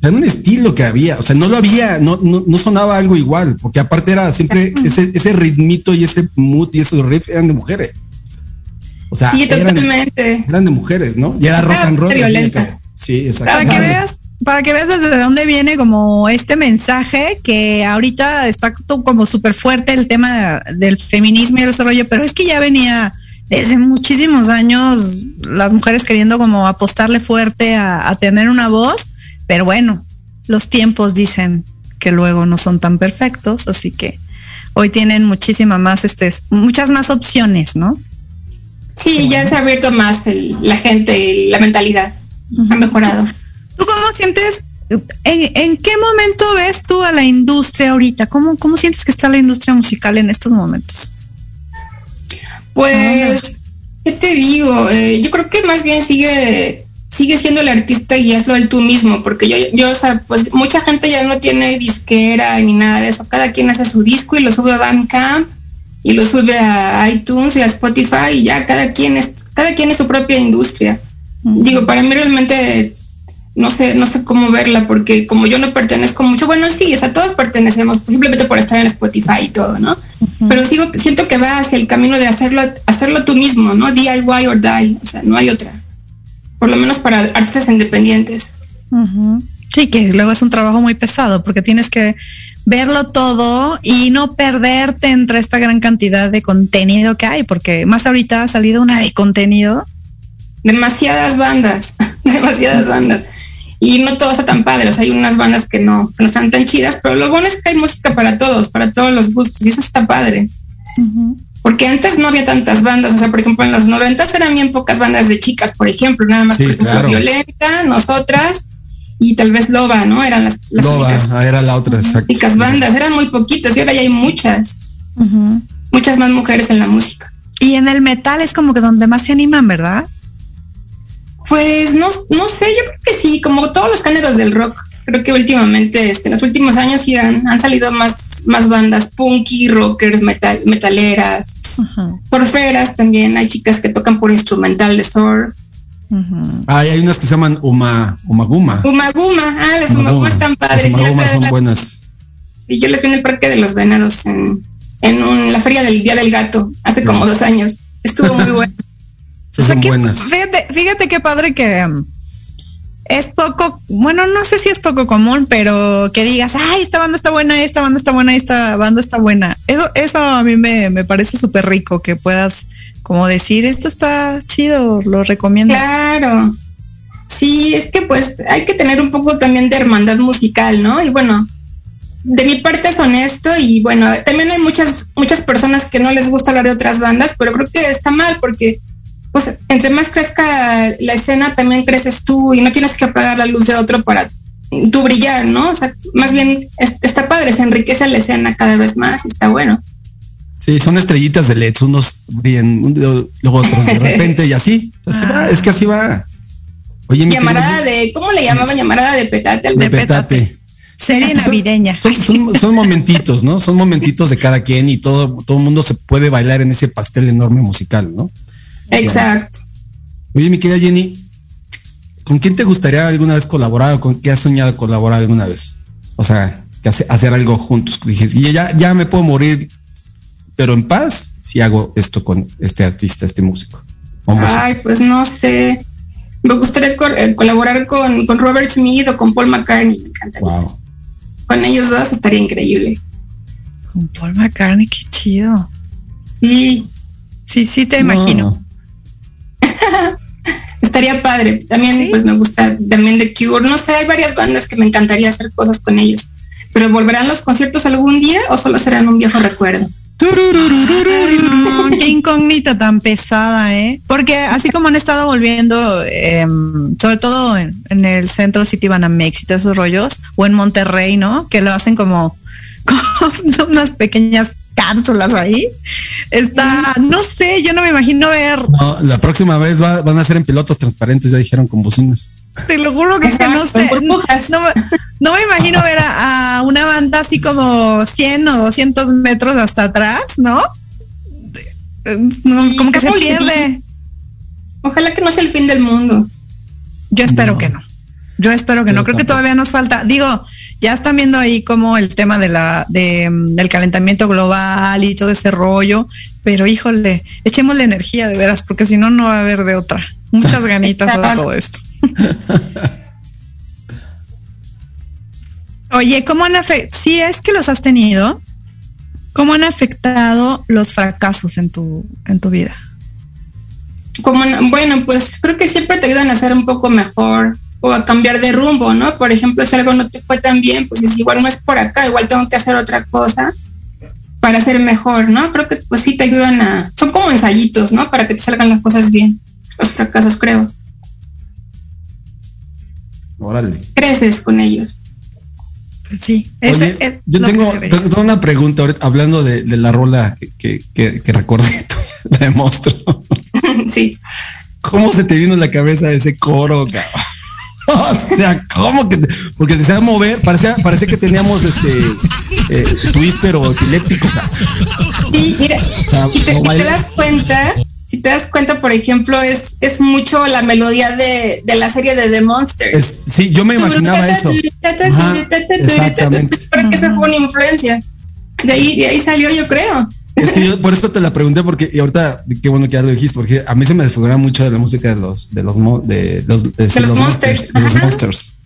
S3: Era un estilo que había, o sea, no lo había, no, no, no sonaba algo igual, porque aparte era siempre ese, ese ritmito y ese mood y esos riffs eran de mujeres. O sea,
S5: Sí,
S3: eran,
S5: totalmente.
S3: eran de mujeres, ¿no? Y era rock and roll.
S5: violenta.
S3: Sí, exacto.
S2: Para que veas, para que veas desde dónde viene como este mensaje que ahorita está como súper fuerte el tema de- del feminismo y el desarrollo, pero es que ya venía desde muchísimos años las mujeres queriendo como apostarle fuerte a, a tener una voz, pero bueno, los tiempos dicen que luego no son tan perfectos, así que hoy tienen muchísima más, este, muchas más opciones, ¿no?
S5: Sí, ya se ha abierto más el- la gente, la mentalidad. Ha mejorado.
S2: ¿Tú cómo sientes? En, en qué momento ves tú a la industria ahorita? ¿Cómo, ¿Cómo sientes que está la industria musical en estos momentos?
S5: Pues, ¿qué te digo? Eh, yo creo que más bien sigue sigue siendo el artista y hazlo el tú mismo, porque yo, yo, o sea, pues mucha gente ya no tiene disquera ni nada de eso. Cada quien hace su disco y lo sube a Bandcamp y lo sube a iTunes y a Spotify y ya cada quien es, cada quien es su propia industria. Digo, para mí realmente no sé, no sé cómo verla, porque como yo no pertenezco mucho, bueno, sí, o sea, todos pertenecemos, simplemente por estar en Spotify y todo, ¿no? Pero sigo, siento que va hacia el camino de hacerlo, hacerlo tú mismo, ¿no? DIY or die, o sea, no hay otra. Por lo menos para artistas independientes.
S2: Sí, que luego es un trabajo muy pesado porque tienes que verlo todo y no perderte entre esta gran cantidad de contenido que hay, porque más ahorita ha salido una de contenido.
S5: Demasiadas bandas, demasiadas bandas. Y no todo está tan padre, o sea, hay unas bandas que no, que no están tan chidas, pero lo bueno es que hay música para todos, para todos los gustos, y eso está padre. Porque antes no había tantas bandas, o sea, por ejemplo, en los noventas eran bien pocas bandas de chicas, por ejemplo, nada más,
S3: Sí,
S5: por ejemplo,
S3: claro.
S5: Violenta, nosotras y tal vez Loba, ¿no? Eran las, las
S3: Loba,
S5: únicas,
S3: ah, era la otra, exacto.
S5: únicas bandas, eran muy poquitas y ahora ya hay muchas, muchas más mujeres en la música.
S2: Y en el metal es como que donde más se animan, ¿verdad?
S5: Pues no, no sé, yo creo que sí, como todos los géneros del rock. Creo que últimamente, este, en los últimos años sí han, han salido más, más bandas punky, rockers, metal, metaleras,
S2: Ujú,
S5: surferas también. Hay chicas que tocan por instrumental de surf.
S3: Ah, y hay unas que se llaman Uma, Umaguma.
S5: Umaguma, ah, las Umaguma están padres.
S3: Las Umagumas son
S5: la-
S3: buenas.
S5: y yo les vi en el Parque de los Venados en, en un- la feria del Día del Gato hace como dos años. Estuvo muy bueno.
S2: O sea,
S3: son
S2: que-
S3: buenas.
S2: Fíjate, fíjate qué padre que um, es poco, bueno, no sé si es poco común, pero que digas, ay, esta banda está buena, esta banda está buena, esta banda está buena. Eso, eso a mí me, me parece súper rico, que puedas como decir, esto está chido, lo recomiendo.
S5: Claro. Sí, es que pues hay que tener un poco también de hermandad musical, ¿no? Y bueno, de mi parte es honesto y bueno, también hay muchas muchas personas que no les gusta hablar de otras bandas, pero creo que está mal porque pues entre más crezca la escena también creces tú y no tienes que apagar la luz de otro para tú brillar, ¿no? O sea, más bien es- está padre, se enriquece la escena cada vez más y está bueno.
S3: Sí, son estrellitas de LED, unos bien, un- luego otros de repente y así. Así va, es que así va. Oye, mi
S5: Llamarada
S3: querido-
S5: de, ¿cómo le llamaban? Llamarada de petate.
S3: de petate.
S2: Serie
S3: Son-
S2: navideña.
S3: Son, son- son momentitos, ¿no? Son momentitos de cada quien y todo, todo el mundo se puede bailar en ese pastel enorme musical, ¿no?
S5: Exacto.
S3: Oye, mi querida Jenny, ¿con quién te gustaría alguna vez colaborar o con qué has soñado colaborar alguna vez? O sea, que hace- hacer algo juntos. Dije, "Y ya, ya me puedo morir, pero en paz si hago esto con este artista, este músico. música".
S5: Ay, pues no sé. Me gustaría co- eh, colaborar con, con Robert Smith o con Paul McCartney. Me encantaría.
S3: Wow.
S5: Con ellos dos estaría increíble.
S2: Con Paul McCartney, qué chido.
S5: Y
S2: Sí, sí, te
S3: No.
S2: imagino.
S5: Estaría padre. También
S2: Sí.
S5: pues me gusta también The Cure. No sé, hay varias bandas que me encantaría hacer cosas con ellos. Pero ¿volverán los conciertos algún día o solo serán un viejo recuerdo?
S2: Qué incógnita tan pesada, ¿eh? Porque así como han estado volviendo, sobre todo en, en el centro City Banamex y todos esos rollos, o en Monterrey, ¿no? Que lo hacen como, como unas pequeñas cápsulas ahí. Está, no sé, yo no me imagino ver,
S3: No, la próxima vez va- van a ser en pilotos transparentes, ya dijeron con bocinas.
S2: te lo juro que, que no sé. No, me- no me imagino ver a, a una banda así como 100 o 200 metros hasta atrás, ¿no? No, como que se
S5: ¿cómo le
S2: pierde.
S5: Ojalá que no sea el fin del mundo.
S2: Yo espero
S3: No.
S2: que no. Yo espero que
S3: Yo
S2: no. Creo que todavía nos falta. Digo, ya están viendo ahí como el tema de la de, mm, del calentamiento global y todo ese rollo. Pero híjole, echémosle energía de veras, porque si no, no va a haber de otra. Muchas ganitas de todo esto. Oye, ¿cómo han afectado? Si es que los has tenido, ¿cómo han afectado los fracasos en tu, en tu vida?
S5: Como, no- bueno, pues creo que siempre te ayudan a ser un poco mejor o a cambiar de rumbo, ¿no? Por ejemplo, si algo no te fue tan bien, pues es igual no es por acá, igual tengo que hacer otra cosa para ser mejor, ¿no? Creo que pues sí te ayudan a, son como ensayitos, ¿no? Para que te salgan las cosas bien, los fracasos, creo.
S3: Órale.
S5: Creces con ellos.
S2: Pues sí, ese
S3: Oye,
S2: es
S3: yo tengo, tengo una pregunta ahorita, hablando de, de la rola que, que, que, que recordé, la de monstruo.
S5: sí.
S3: ¿Cómo se te vino en la cabeza ese coro, cabrón? O sea, ¿cómo que? porque te sabía mover, parecía, parecía que teníamos este eh, tweet, pero epiléptico.
S5: Sí, mira, y te, y te das cuenta, si te das cuenta, por ejemplo, es, es mucho la melodía de, de la serie de The Monsters.
S3: Es- sí, yo me imaginaba eso. Ajá, exactamente.
S5: Creo que esa fue una influencia. De ahí, de ahí salió, yo creo.
S3: Es que yo por eso te la pregunté porque y ahorita qué bueno que ya lo dijiste porque a mí se me figura mucho de la música de los de los de los de,
S5: los Monsters,
S3: de los monsters.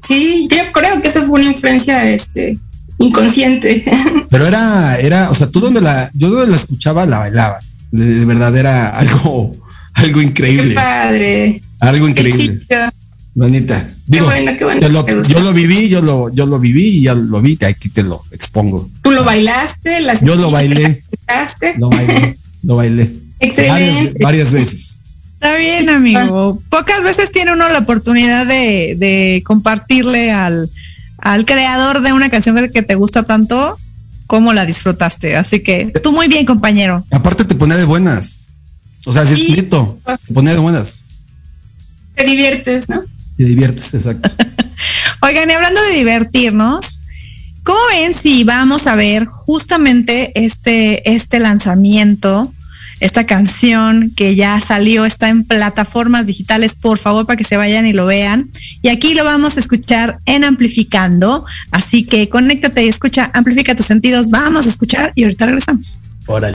S5: Sí, yo creo que esa fue una influencia este, inconsciente.
S3: Pero era era, o sea, tú donde la yo donde la escuchaba la bailaba. De, de verdad era algo algo
S5: Qué
S3: increíble,
S5: padre.
S3: algo increíble. La neta. Digo,
S5: bueno, qué bueno
S3: yo, lo, yo viví, yo lo, yo lo viví y ya lo vi, aquí te lo expongo.
S5: Tú lo bailaste, las
S3: Yo lo bailé. Lo bailé, lo bailé.
S5: Excelente.
S3: Varias, varias veces.
S2: Está bien, amigo. Pocas veces tiene uno la oportunidad de, de compartirle al, al creador de una canción que te gusta tanto cómo la disfrutaste. Así que tú muy bien, compañero.
S3: Aparte te ponía de buenas. O sea, si
S5: Sí.
S3: es neto, te ponía de buenas.
S5: Te diviertes, ¿no?
S3: Te diviertes, exacto.
S2: Oigan, y hablando de divertirnos, ¿cómo ven si vamos a ver justamente este, este lanzamiento, esta canción que ya salió, está en plataformas digitales, por favor, para que se vayan y lo vean. Y aquí lo vamos a escuchar en Amplificando, así que conéctate y escucha, amplifica tus sentidos, vamos a escuchar y ahorita regresamos.
S3: Órale.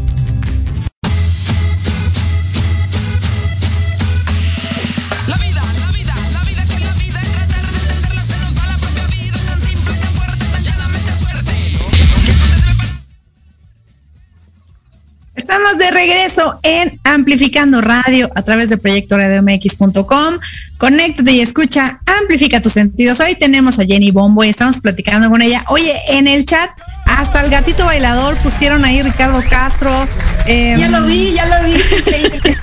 S4: De
S2: regreso en Amplificando Radio a través de Proyecto RadioMX.com. Conéctate y escucha, amplifica tus sentidos. Hoy tenemos a Jenny Bombo y estamos platicando con ella. Oye, en el chat, hasta el gatito bailador pusieron ahí Ricardo Castro. eh,
S5: Ya lo vi, ya lo vi.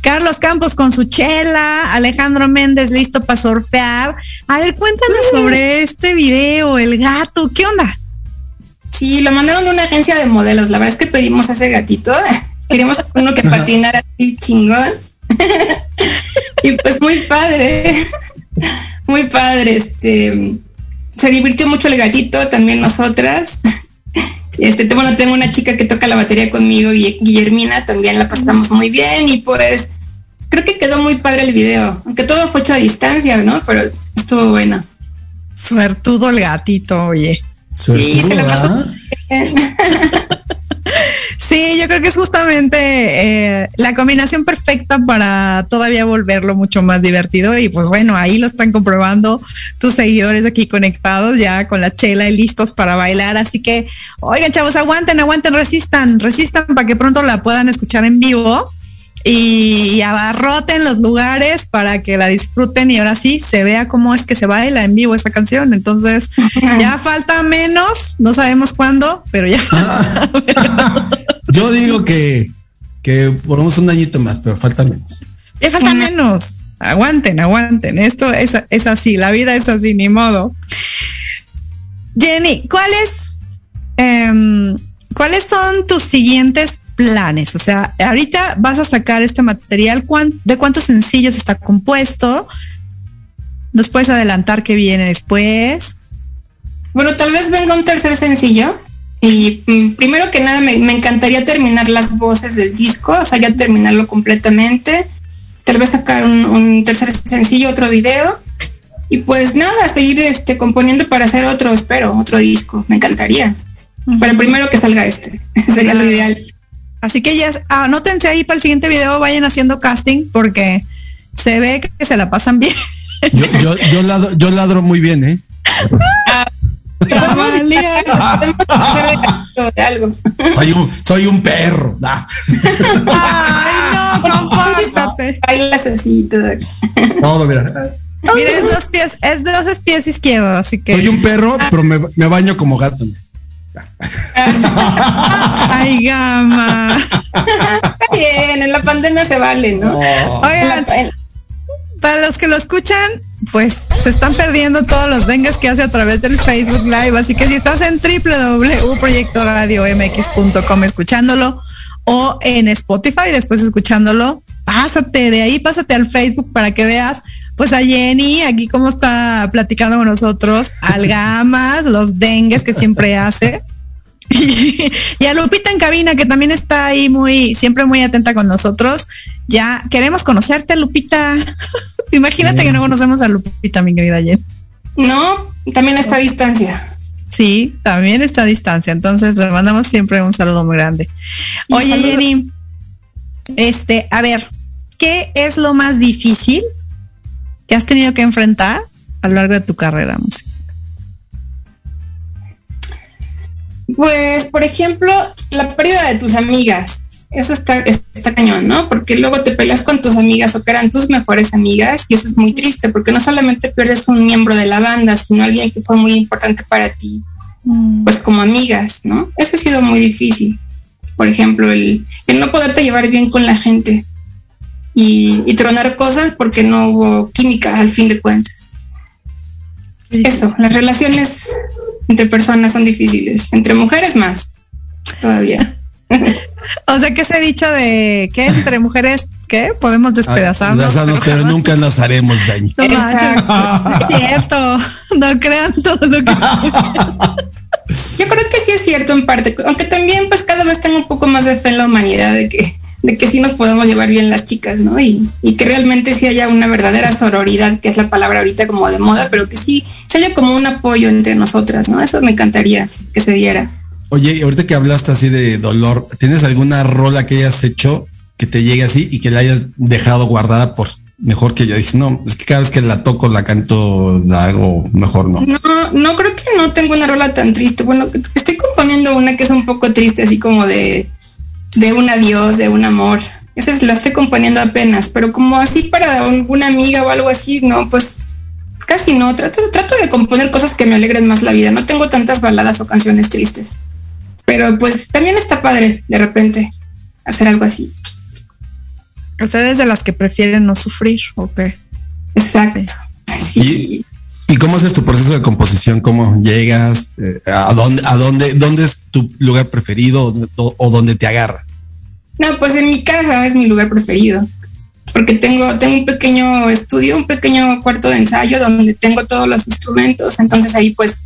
S2: Carlos Campos con su chela, Alejandro Méndez listo para surfear. A ver, cuéntanos sobre este video, el gato, ¿qué onda?
S5: Sí, lo mandaron de una agencia de modelos. La verdad es que pedimos a ese gatito. Queríamos uno que patinara así chingón. y pues muy padre. Muy padre. Este se divirtió mucho el gatito, también nosotras. Este, te- bueno, tengo una chica que toca la batería conmigo, Guille- Guillermina, también la pasamos muy bien y pues creo que quedó muy padre el video, aunque todo fue hecho a distancia, ¿no? Pero estuvo bueno.
S2: Suertudo el gatito, oye.
S5: Sí, se la pasó.
S2: Sí, yo creo que es justamente eh, la combinación perfecta para todavía volverlo mucho más divertido. Y pues bueno, ahí lo están comprobando tus seguidores aquí conectados ya con la chela y listos para bailar. Así que, oigan, chavos, aguanten, aguanten, resistan, resistan para que pronto la puedan escuchar en vivo. Y abarroten los lugares para que la disfruten y ahora sí se vea cómo es que se baila en vivo esa canción. Entonces, ya falta menos, no sabemos cuándo, pero ya falta
S3: Yo digo que, que ponemos un añito más, pero falta menos.
S2: Ya falta menos. Aguanten, aguanten. Esto es, es así, la vida es así, ni modo. Jenny, ¿cuáles, em, ¿cuáles son tus siguientes planes? O sea, ahorita vas a sacar este material. ¿cuán- ¿De cuántos sencillos está compuesto? ¿Nos puedes adelantar qué viene después?
S5: Bueno, tal vez venga un tercer sencillo. Y mm, primero que nada, me, me encantaría terminar las voces del disco, o sea, ya terminarlo completamente. Tal vez sacar un, un tercer sencillo, otro video. Y pues nada, seguir este, componiendo para hacer otro, espero, otro disco. Me encantaría. Pero primero que salga este, sería lo ideal.
S2: Así que ya, anótense ahí para el siguiente video, vayan haciendo casting porque se ve que se la pasan bien.
S3: Yo, yo, yo, ladro, yo ladro muy bien, ¿eh?
S5: De algo.
S3: Soy un, soy un perro. Ah,
S2: Ay, no, compórtate.
S5: Bailas así y todo.
S3: todo, mira.
S2: Mira, es dos pies, es dos pies izquierdos, así que.
S3: Soy un perro, pero me, me baño como gato.
S2: Ay, gama.
S5: Está bien, en la pandemia se vale, ¿no? La-
S2: Oigan, para los que lo escuchan, pues se están perdiendo todos los dengues que hace a través del Facebook Live. Así que si estás en www.proyectoradiomx.com escuchándolo o en Spotify después escuchándolo, pásate de ahí, pásate al Facebook para que veas pues a Jenny aquí cómo está platicando con nosotros, al Gamas, los dengues que siempre hace. Y, y a Lupita en cabina, que también está ahí muy, siempre muy atenta con nosotros. Ya queremos conocerte, Lupita. Imagínate que no conocemos a Lupita, mi querida Jen.
S5: no, también está a distancia.
S2: Sí, también está a distancia. Entonces le mandamos siempre un saludo muy grande. Oye. Jenny, este, a ver, ¿qué es lo más difícil que has tenido que enfrentar a lo largo de tu carrera musical?
S5: Pues, por ejemplo, la pérdida de tus amigas. Eso está, está cañón, ¿no? Porque luego te peleas con tus amigas o que eran tus mejores amigas y eso es muy triste porque no solamente pierdes un miembro de la banda, sino alguien que fue muy importante para ti, pues como amigas, ¿no? Eso ha sido muy difícil. Por ejemplo, el, el no poderte llevar bien con la gente y, y tronar cosas porque no hubo química al fin de cuentas. Eso, las relaciones entre personas son difíciles, entre mujeres más, todavía.
S2: O sea, que ese dicho de que es entre mujeres ¿qué? Podemos despedazarnos.
S3: Despedazarnos, pero nunca nos haremos daño.
S2: No es cierto. No crean todo lo que
S5: Yo creo que sí es cierto en parte, aunque también pues cada vez tengo un poco más de fe en la humanidad de que, de que sí nos podemos llevar bien las chicas, ¿no? Y, y que realmente sí haya una verdadera sororidad, que es la palabra ahorita como de moda, pero que sí se haya como un apoyo entre nosotras, ¿no? Eso me encantaría que se diera.
S3: Oye, y ahorita que hablaste así de dolor, ¿tienes alguna rola que hayas hecho que te llegue así y que la hayas dejado guardada por mejor que ya dices, no, es que cada vez que la toco, la canto, la hago mejor, no?
S5: No, no creo que no tengo una rola tan triste. Bueno, estoy componiendo una que es un poco triste, así como de, de un adiós, de un amor. Esa es, la estoy componiendo apenas, pero como así para alguna amiga o algo así, no, pues casi no. Trato, trato de componer cosas que me alegren más la vida. No tengo tantas baladas o canciones tristes. Pero pues también está padre de repente hacer algo así.
S2: O sea, eres de las que prefieren no sufrir, ¿o qué?
S5: Exacto. Sí.
S3: ¿Y cómo haces tu proceso de composición? ¿Cómo llegas? Eh, ¿A dónde, a dónde, dónde es tu lugar preferido o, o dónde te agarra?
S5: No, pues en mi casa es mi lugar preferido. Porque tengo, tengo un pequeño estudio, un pequeño cuarto de ensayo donde tengo todos los instrumentos. Entonces ahí pues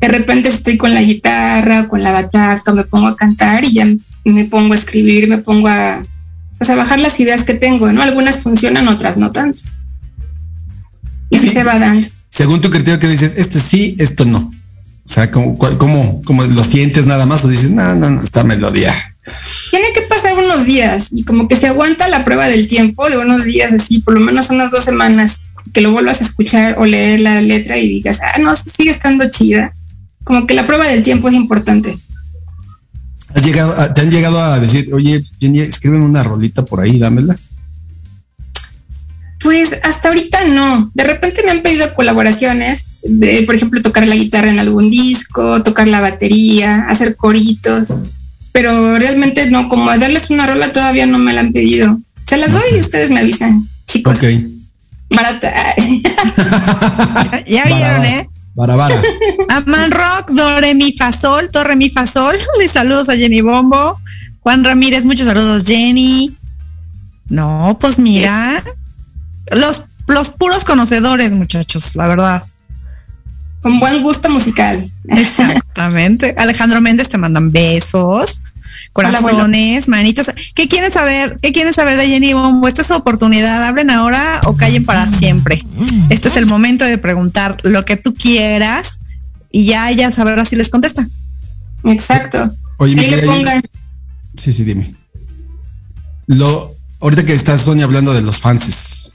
S5: de repente estoy con la guitarra, con la bataca, me pongo a cantar y ya me pongo a escribir, me pongo a, pues, a bajar las ideas que tengo, ¿no? Algunas funcionan, otras no tanto. Y así se va dando.
S3: Según tu criterio que dices, este sí, esto no. O sea, ¿cómo, cómo, cómo lo sientes nada más o dices, no, no, no, esta melodía.
S5: Tiene que pasar unos días y como que se aguanta la prueba del tiempo de unos días así, por lo menos unas dos semanas, que lo vuelvas a escuchar o leer la letra y digas, ah, no, sigue estando chida. Como que la prueba del tiempo es importante.
S3: ¿Has llegado a- ¿Te han llegado a decir, oye, escriben una rolita por ahí, dámela?
S5: Pues hasta ahorita no. De repente me han pedido colaboraciones, de, por ejemplo, tocar la guitarra en algún disco, tocar la batería, hacer coritos, pero realmente no, como darles una rola todavía no me la han pedido. Se las doy y ustedes me avisan, chicos.
S3: Ok.
S5: Barata.
S2: Ya vieron. ¿eh?
S3: Vara.
S2: Aman Rock, Do, Re, Mi, Fa, Sol, Do, Re, Mi, Fa, Sol. Les saludos a Jenny Bombo. Juan Ramírez, muchos saludos, Jenny. No, pues mira. Los, los puros conocedores, muchachos, la verdad.
S5: Con buen gusto musical.
S2: Exactamente. Alejandro Méndez te mandan besos, corazones, manitas. ¿Qué quieren saber? ¿Qué quieren saber de Jenny Bombo? Esta es su oportunidad. Hablen ahora o callen para siempre. Este es el momento de preguntar lo que tú quieras y ya ella sabrá si les contesta.
S5: Exacto.
S3: Oye,
S5: Ahí le pongan.
S3: Sí, sí, dime. Lo, ahorita que estás, Sonia, hablando de los fans,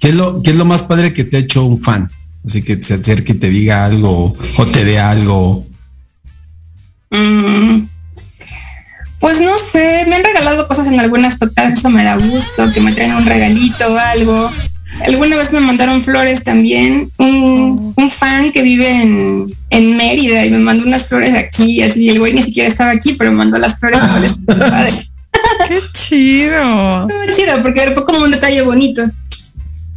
S3: ¿qué es, lo, ¿qué es lo más padre que te ha hecho un fan? Así que se acerque y te diga algo o te dé algo.
S5: Mm, Pues no sé, me han regalado cosas en algunas tocadas, eso me da gusto, que me traen un regalito o algo. Alguna vez me mandaron flores también, un, un fan que vive en, en Mérida y me mandó unas flores aquí, así el güey ni siquiera estaba aquí, pero me mandó las flores. padre.
S2: ¡Qué chido!
S5: Estuvo chido porque fue como un detalle bonito.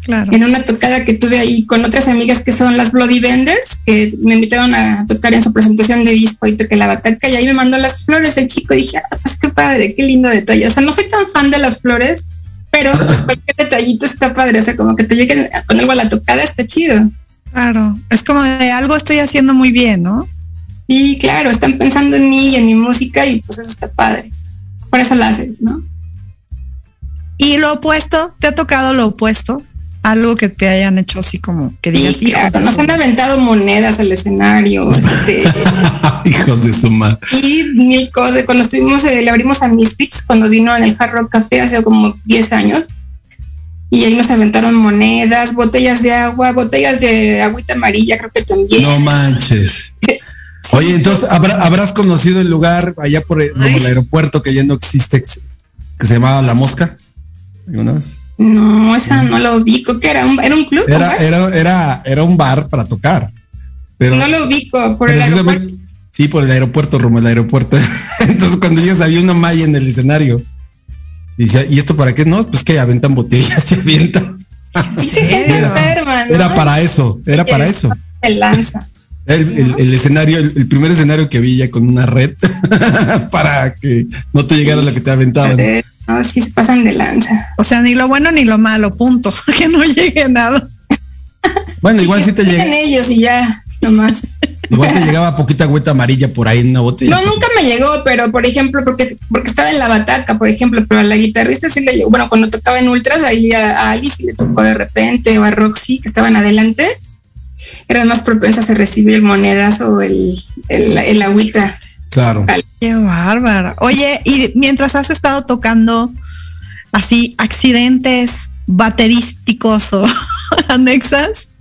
S2: Claro.
S5: en una tocada que tuve ahí con otras amigas que son las Bloody Vendors, que me invitaron a tocar en su presentación de disco y toqué la bataca y ahí me mandó las flores el chico y dije, ah, pues qué padre, qué lindo detalle. O sea, no soy tan fan de las flores, pero pues cualquier detallito está padre. O sea, como que te lleguen con algo a la tocada está chido.
S2: Claro. Es como de algo estoy haciendo muy bien, ¿no?
S5: Y claro, están pensando en mí y en mi música y pues eso está padre. Por eso la haces, ¿no?
S2: Y lo opuesto, ¿te ha tocado lo opuesto? Algo que te hayan hecho así como que digas,
S5: Sí,
S2: "Hijos
S5: claro,
S2: de
S5: nos
S2: su-".
S5: han aventado monedas al escenario, este,
S3: Hijos de su madre.
S5: y mil cosas. Cuando estuvimos, eh, le abrimos a Misfits cuando vino en el Hard Rock Café hace como 10 años. Y ahí nos aventaron monedas, botellas de agua, botellas de agüita amarilla, creo que también.
S3: No manches. Oye, entonces, ¿habrá- ¿habrás conocido el lugar allá por el, aeropuerto que ya no existe, que se- que llamaba La Mosca? ¿Alguna vez?
S5: No, esa no lo ubico. ¿Qué era? ¿Un, ¿Era un club?
S3: Era, era, era, era un bar para tocar. Pero
S5: no lo ubico por el aeropuerto.
S3: Sí, por el aeropuerto, rumbo al aeropuerto. Entonces, cuando llegas, había una malla en el escenario. Y decía, ¿y esto para qué? No, pues que aventan botellas y avientan.
S5: Pinche gente enferma, ¿no?
S3: Era para eso, era para eso.
S5: Se lanza.
S3: El, el- el escenario, el, el primer escenario que vi ya con una red para que no te llegara lo que te aventaban.
S5: No, sí se pasan de lanza.
S2: O sea, ni lo bueno ni lo malo, punto. Que no llegue nada.
S3: Bueno, igual sí te
S5: Llegan
S3: llega,
S5: ellos y ya, nomás.
S3: igual te llegaba poquita agüita amarilla por ahí en una botella.
S5: No, nunca me llegó, pero por ejemplo, porque, porque estaba en la bataca, por ejemplo, pero a la guitarrista sí le llegó. Bueno, cuando tocaba en Ultras, ahí a, a Alice le tocó de repente, o a Roxy, que estaban adelante, eran más propensas a recibir monedas o el, el, el agüita.
S3: Claro.
S2: Qué bárbara. Oye, y mientras has estado tocando así accidentes baterísticos o anexas,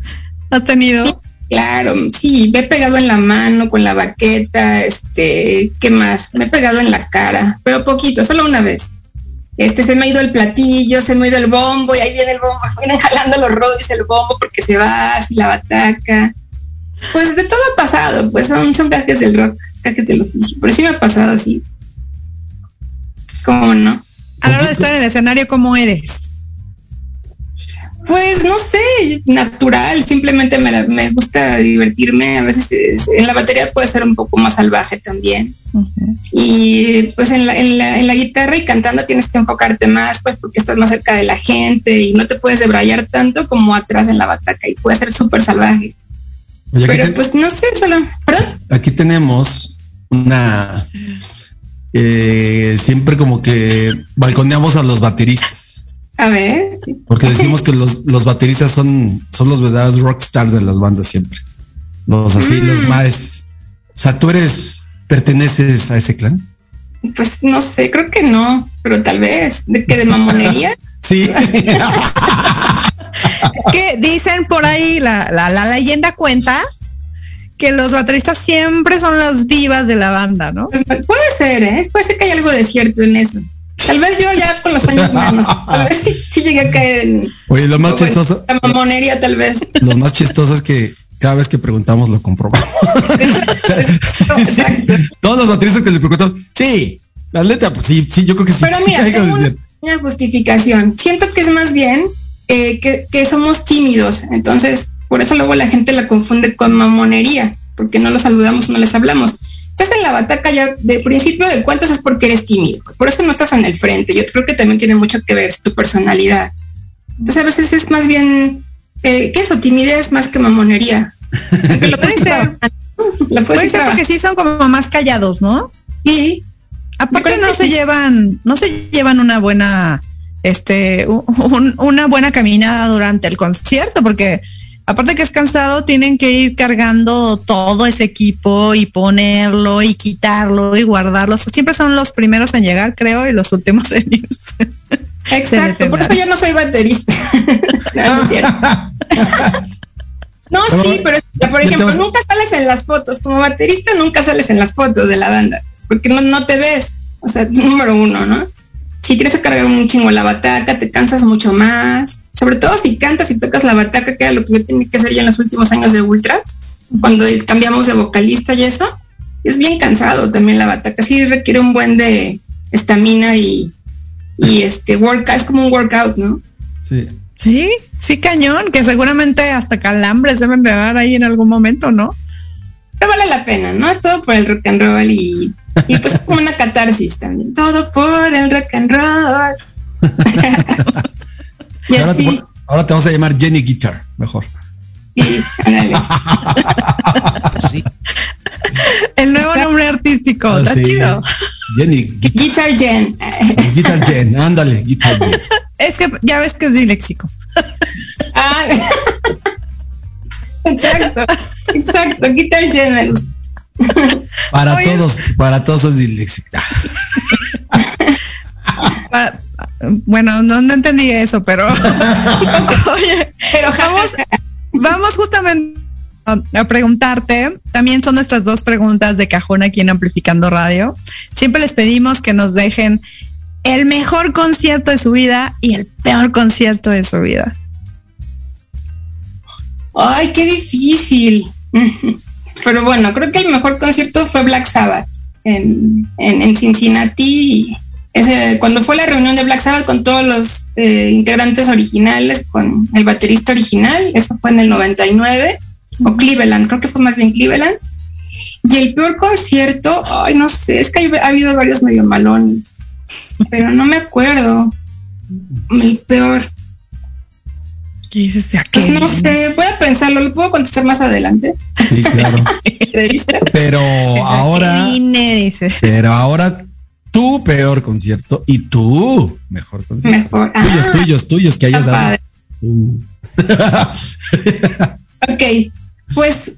S2: ¿has tenido?
S5: Claro, sí, me he pegado en la mano con la baqueta, este, ¿qué más? Me he pegado en la cara, pero poquito, solo una vez. Este, se me ha ido el platillo, se me ha ido el bombo y ahí viene el bombo, vienen jalando los rodis el bombo porque se va así la bataca. Pues de todo ha pasado, pues son, son gajes del rock, gajes del oficio, pero sí me ha pasado, sí. ¿Cómo no?
S2: A la hora de estar en el escenario, ¿cómo eres?
S5: Pues no sé, natural, simplemente me, la- me gusta divertirme, a veces es- en la batería puede ser un poco más salvaje también. Y pues en la, en, la, en la guitarra y cantando tienes que enfocarte más, pues porque estás más cerca de la gente y no te puedes debrayar tanto como atrás en la bataca y puede ser súper salvaje. Pero
S3: te-
S5: pues no sé, solo, perdón.
S3: aquí tenemos una. eh, siempre como que balconeamos a los bateristas.
S5: A ver, sí.
S3: Porque decimos que los, los bateristas son, son los verdaderos rockstars de las bandas siempre. Los así,
S5: Mm.
S3: los más. O sea, tú eres, perteneces a ese clan.
S5: pues no sé, creo que no, pero tal vez, de que de mamonería.
S3: Sí.
S2: que dicen por ahí, la, la, la leyenda cuenta que los bateristas siempre son las divas de la banda, ¿no?
S5: Pues, puede ser, ¿eh? Puede ser que hay algo de cierto en eso. Tal vez yo ya con los años menos, tal vez sí, sí llegué a caer en
S3: Oye, lo más chistoso,
S5: la mamonería, tal vez.
S3: lo más chistoso es que cada vez que preguntamos lo comprobamos.
S5: Exacto.
S3: Todos los bateristas que le preguntamos, sí, la neta, pues sí, sí, yo creo que sí.
S5: Pero mira, tengo una justificación. Siento que es más bien eh, que, que somos tímidos. Entonces, por eso luego la gente la confunde con mamonería, porque no los saludamos, no les hablamos. Estás en la bataca ya de principio de cuentas es porque eres tímido. Por eso no estás en el frente. Yo creo que también tiene mucho que ver tu personalidad. Entonces, a veces es más bien, eh, ¿qué eso? Timidez más que mamonería. Porque lo
S2: Puede ser.
S5: La
S2: Puede ser
S5: trabajar.
S2: porque sí son como más callados, ¿no?
S5: Sí,
S2: Aparte no se
S5: sí.
S2: llevan, no se llevan una buena, este, un- una buena caminada durante el concierto, porque aparte que es cansado, tienen que ir cargando todo ese equipo y ponerlo y quitarlo y guardarlo. O sea, siempre son los primeros en llegar, creo, y los últimos en irse.
S5: Exacto, por eso yo no soy baterista. no, no es cierto. No,
S3: Pero-
S5: sí, pero por ejemplo, nunca sales en las fotos. Como baterista nunca sales en las fotos de la banda, porque no, no te ves. O sea, número uno, ¿no? Si tienes que cargar un chingo la bataca, te cansas mucho más. Sobre todo si cantas y tocas la bataca, que era lo que yo tenía que hacer ya en los últimos años de Ultras, cuando cambiamos de vocalista y eso. Es bien cansado también la bataca. Sí requiere un buen de estamina y, y este workout. Es como un workout, ¿no?
S3: Sí.
S2: Sí, sí, cañón, que seguramente hasta calambres deben de dar ahí en algún momento, ¿no?
S5: pero vale la pena, ¿no? Todo por el rock and roll y, y pues es como una catarsis también. Todo por el rock and roll. y
S3: Ahora, te, ahora te vamos a llamar Jenny Guitar, mejor.
S5: sí, ándale.
S1: Sí.
S2: El nuevo nombre artístico,
S3: Ah,
S2: está
S3: sí.
S2: chido.
S3: Jenny Gui-
S5: Guitar Gen.
S3: Guitar Jen, ándale, Guitar Jen.
S2: Es que ya ves que es disléxico.
S5: Ah, exacto, exacto, Guitar me gusta.
S3: Para
S2: Oye.
S3: todos, para todos es disléxica.
S2: Pa- Bueno, no, no entendí eso, pero oye,
S5: Pero
S2: vamos, justamente a, preguntarte, también son nuestras dos preguntas de cajón aquí en Amplificando Radio. Siempre les pedimos que nos dejen el mejor concierto de su vida y el peor concierto de su vida.
S5: Ay, qué difícil. Pero bueno, creo que el mejor concierto fue Black Sabbath en, en, en Cincinnati. Ese, cuando fue la reunión de Black Sabbath con todos los eh, integrantes originales, con el baterista original, eso fue en el 99, o Cleveland, creo que fue más bien Cleveland. Y el peor concierto, ay, no sé, es que hay- ha habido varios medio malones. pero no me acuerdo. El peor.
S2: ¿Qué dices? ¿A
S5: Pues no sé, voy a pensarlo, lo puedo contestar más adelante.
S3: Sí, claro.
S5: Entrevista.
S3: Pero
S2: ¿A qué
S3: ahora, pero ahora tu peor concierto y tú mejor concierto.
S5: Mejor.
S3: Tuyos,
S5: Ah,
S3: tuyos, tuyos que hayas dado. Uh.
S5: Ok, pues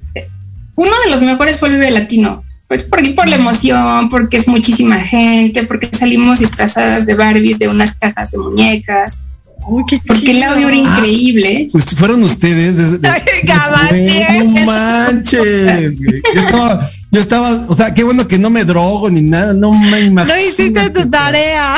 S5: uno de los mejores fue el Vive Latino. Pues por, por la emoción, porque es muchísima gente, porque salimos disfrazadas de Barbies, de unas cajas de muñecas,
S2: Uy, qué
S5: porque el audio era increíble.
S3: Pues fueron ustedes. de- de-
S2: Ay, Gabán,
S3: Güey, no manches. Yo estaba, yo estaba, o sea, qué bueno que no me drogo ni nada. No me imagino.
S2: No hiciste tu tarea.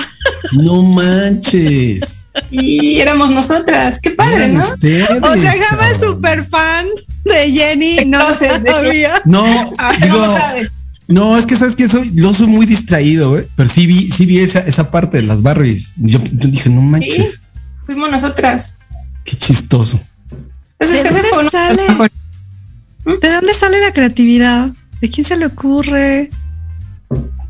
S3: No manches.
S5: Y éramos nosotras. Qué padre,
S3: Eran
S5: ¿no?
S3: ustedes,
S2: O sea, Gama es súper fan de Jenny y no
S5: No sé,
S2: sabía.
S3: No, digo,
S5: ¿Cómo sabes?
S3: no, es que sabes que soy, yo soy muy distraído, güey. Pero sí vi, sí vi esa, esa parte de las Barbies. Yo, yo dije, no manches,
S5: Sí, fuimos nosotras.
S3: qué chistoso.
S5: Entonces,
S2: ¿De dónde sale? ¿De dónde sale la creatividad? ¿De quién se le ocurre?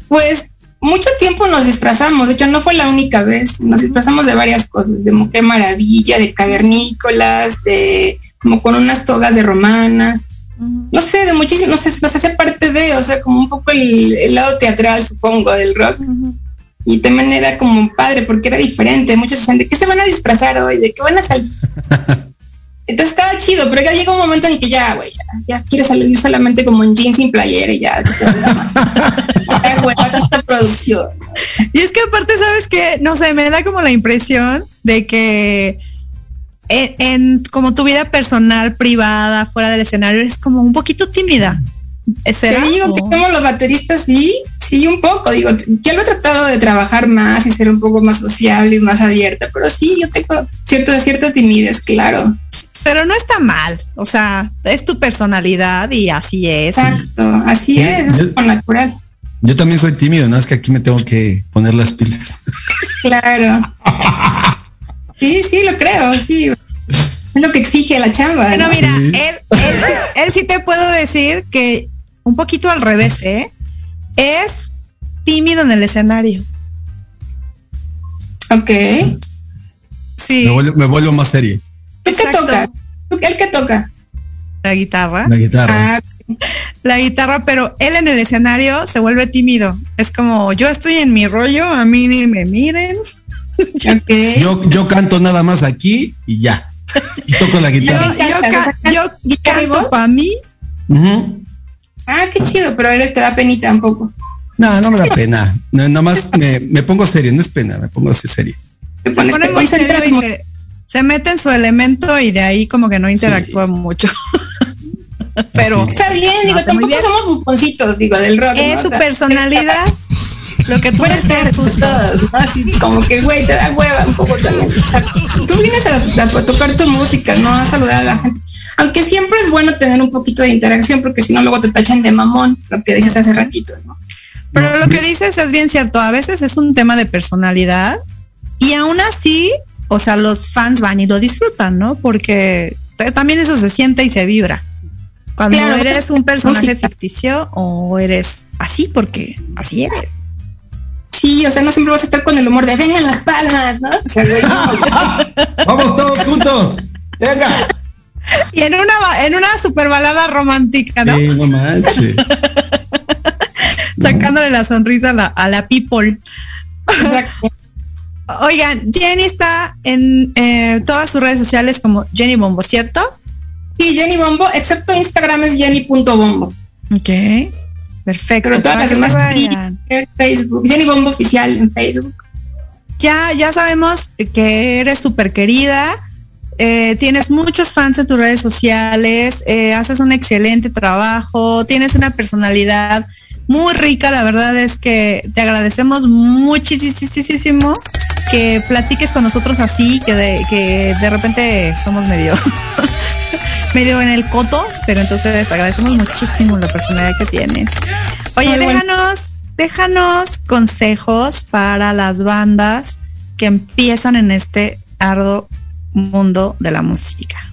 S5: Pues mucho tiempo nos disfrazamos, de hecho no fue la única vez, nos disfrazamos de varias cosas, de mujer maravilla, de cavernícolas, de como con unas togas de romanas, no sé, de muchísimo, no sé, nos hace parte de, o sea, como un poco el, el lado teatral, supongo, del rock. Y también era como padre porque era diferente. Muchos decían, ¿de qué se van a disfrazar hoy? ¿De qué van a salir? Entonces estaba chido, pero ya llega un momento en que ya, güey, ya, ya quieres salir solamente como en jeans sin playera y ya. Ya, güey, tanta producción.
S2: Y es que aparte, ¿sabes qué? No sé, me da como la impresión de que en, en como tu vida personal, privada, fuera del escenario, eres como un poquito tímida. ¿Será?
S5: Te digo que
S2: ¿O?
S5: somos los bateristas, sí, sí, un poco. Digo, ya lo he tratado de trabajar más y ser un poco más sociable y más abierta, pero sí, yo tengo cierta, cierta timidez, claro.
S2: Pero no está mal. O sea, es tu personalidad y así es.
S5: Exacto, así
S3: Sí,
S5: es, es como natural.
S3: Yo también soy tímido, nada más que aquí me tengo que poner las pilas.
S5: Claro. Sí, sí, lo creo, sí. Es lo que exige la chamba.
S2: Bueno,
S5: ¿no?
S2: mira,
S3: Sí.
S2: él, él, él sí te puedo decir que un poquito al revés, ¿eh? Es tímido en el escenario.
S5: Ok.
S2: Sí,
S3: Me vuelvo, me vuelvo más serio.
S5: ¿Tú qué
S2: Exacto.
S5: toca? ¿Tú, ¿El que toca?
S2: la guitarra.
S3: La guitarra.
S5: Ah,
S2: la guitarra, pero él en el escenario se vuelve tímido. Es como, yo estoy en mi rollo, a mí ni me miren.
S3: Yo, yo canto nada más aquí y ya. Y toco la guitarra.
S2: yo ca- yo canto para mí.
S5: Ah, qué chido, pero eres te da penita un poco.
S3: No, no me da pena. No, nada más me, me pongo serio, no es pena, me pongo así serio.
S5: Te
S2: Se
S5: pones,
S2: pone muy serio y se, se mete en su elemento y de ahí como que no interactúa mucho. Pero.
S5: Está bien, digo,
S2: No,
S5: tampoco
S2: bien.
S5: somos bufoncitos, digo, del rock.
S2: es
S5: ¿no?
S2: su personalidad. Lo que tú
S5: Puede
S2: eres
S5: ser todos, ¿no? Así como que, güey, te da hueva un poco también. O sea, tú vienes a, a tocar tu música, no a saludar a la gente. Aunque siempre es bueno tener un poquito de interacción, porque si no, luego te tachan de mamón, lo que dices hace ratito, ¿no?
S2: Pero lo que dices es bien cierto. A veces es un tema de personalidad y aún así, o sea, los fans van y lo disfrutan, ¿no? Porque también eso se siente y se vibra. Cuando
S5: Claro,
S2: eres
S5: es
S2: un personaje
S5: música.
S2: ficticio o eres así porque así eres.
S5: Sí, o sea, no siempre vas a estar con el humor de vengan las palmas, ¿no? O sea.
S3: Vamos todos juntos. Venga.
S2: Y en una en una super balada romántica, ¿no?
S3: Sí, no manches.
S2: Sacándole la sonrisa a la, a la people.
S5: Exacto.
S2: Oigan, Jenny está en eh, todas sus redes sociales como Jenny Bombo, ¿cierto?
S5: Sí, Jenny Bombo, excepto Instagram es jenny.bombo.
S2: Ok. Perfecto.
S5: Pero todas las demás Facebook, Jenny Bombo oficial en Facebook.
S2: Ya, ya sabemos que eres súper querida. eh, tienes muchos fans en tus redes sociales, eh, haces un excelente trabajo, tienes una personalidad muy rica, la verdad es que te agradecemos muchísimo que platiques con nosotros así, que de, que de repente somos medio, medio en el coto, pero entonces agradecemos muchísimo la personalidad que tienes. Oye,
S5: Muy bueno.
S2: déjanos, déjanos consejos para las bandas que empiezan en este arduo mundo de la música.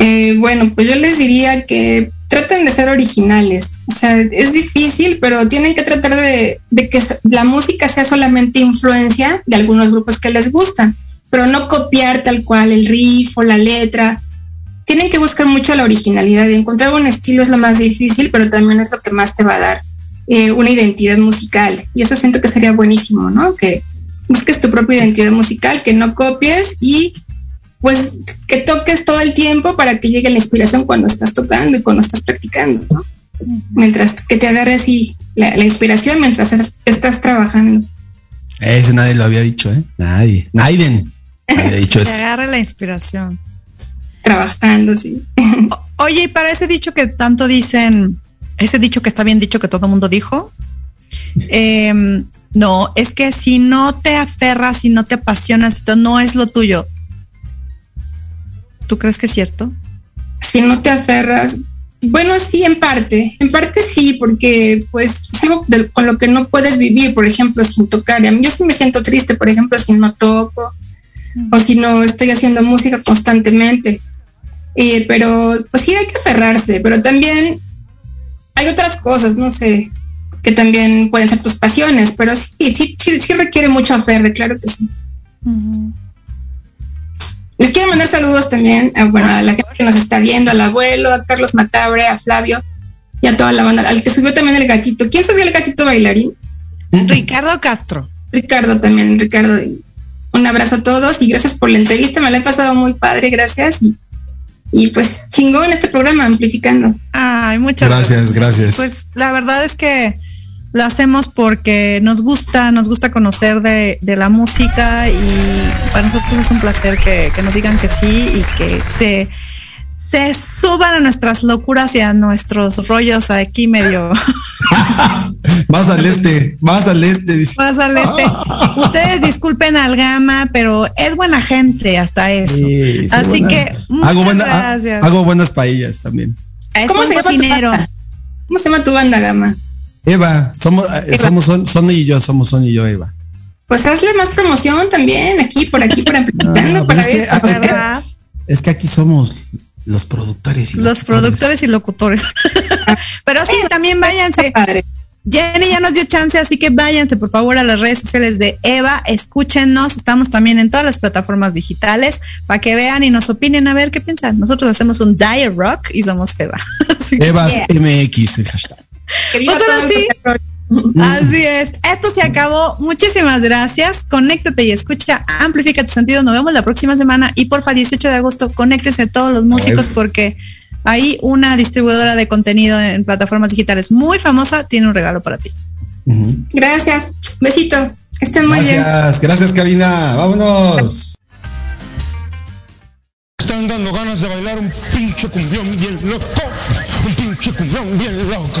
S5: Eh, bueno, pues yo les diría que traten de ser originales. O sea, es difícil, pero tienen que tratar de, que la música sea solamente influencia de algunos grupos que les gustan, pero no copiar tal cual el riff o la letra. Tienen que buscar mucho la originalidad y encontrar un estilo es lo más difícil, pero también es lo que más te va a dar eh, una identidad musical. Y eso siento que sería buenísimo, ¿no? Que busques tu propia identidad musical, que no copies y pues que toques todo el tiempo para que llegue la inspiración cuando estás tocando y cuando estás practicando, ¿no? Mientras que te agarre así la, la inspiración mientras es- estás trabajando.
S3: Ese nadie lo había dicho, ¿eh? Nadie. Naiden había dicho
S2: Te
S3: eso.
S2: agarre la inspiración.
S5: Trabajando, sí.
S2: Oye, y para ese dicho que tanto dicen, ese dicho que está bien dicho que todo el mundo dijo, em, no, es que si no te aferras, si no te apasionas, esto no es lo tuyo. ¿Tú crees que es cierto?
S5: Si no te aferras, bueno, sí, en parte, en parte sí, porque pues es algo con lo que no puedes vivir, por ejemplo, sin tocar. Yo sí me siento triste, por ejemplo, si no toco o si no estoy haciendo música constantemente. Eh, pero pues sí hay que aferrarse, pero también hay otras cosas, no sé, que también pueden ser tus pasiones, pero sí, sí, sí, sí requiere mucho aferre, claro que sí. Les quiero mandar saludos también a, bueno, a la gente que nos está viendo, al abuelo, a Carlos Macabre, a Flavio y a toda la banda, al que subió también el gatito. ¿Quién subió el gatito bailarín?
S2: Ricardo Castro.
S5: Ricardo también, Ricardo. y Un abrazo a todos y gracias por la entrevista, me la he pasado muy padre, gracias. Y, y pues chingón este programa, amplificando.
S2: Ay, muchas
S3: Gracias, gracias.
S2: Pues la verdad es que lo hacemos porque nos gusta, nos gusta conocer de, de la música y para nosotros es un placer que, que nos digan que sí y que se, se suban a nuestras locuras y a nuestros rollos aquí medio
S3: Más al este, más al este. dice.
S2: más al este. Ustedes disculpen al gama, pero es buena gente hasta eso.
S3: Sí, sí,
S2: Así
S3: buena.
S2: que muchas
S3: hago, buena-
S2: gracias.
S3: hago buenas paellas también.
S2: es
S5: ¿Cómo se llama tu
S2: cocinero.
S5: banda? ¿Cómo se llama tu banda, Gama?
S3: Eva, somos, eh,
S5: Eva.
S3: somos Son, Son y yo, somos Son y yo, Eva.
S5: Pues hazle más promoción también, aquí, por aquí, por amplificando,
S3: pues
S5: para
S3: es
S5: ver.
S3: que- es que-
S2: ¿Verdad?
S3: Es que aquí somos los productores y
S2: Los productores y locutores. Pero sí, también váyanse. Jenny ya nos dio chance, así que váyanse por favor a las redes sociales de Eva, escúchenos, estamos también en todas las plataformas digitales para que vean y nos opinen a ver qué piensan. Nosotros hacemos un diet rock y somos Eva.
S3: Evas
S5: Yeah.
S3: MX, el hashtag.
S5: Que viva
S2: Pues
S5: todo
S2: sí. así es. Esto se acabó. Muchísimas gracias. Conéctate y escucha, amplifica tu sentido. Nos vemos la próxima semana y porfa, 18 de agosto, conéctese a todos los músicos porque hay una distribuidora de contenido en plataformas digitales muy famosa, tiene un regalo para ti.
S5: Gracias. Besito. Estén muy bien.
S3: Gracias, gracias, cabina. Vámonos.
S6: Están dando ganas de bailar un pinche cumbión bien loco. Un pinche cumbión bien loco.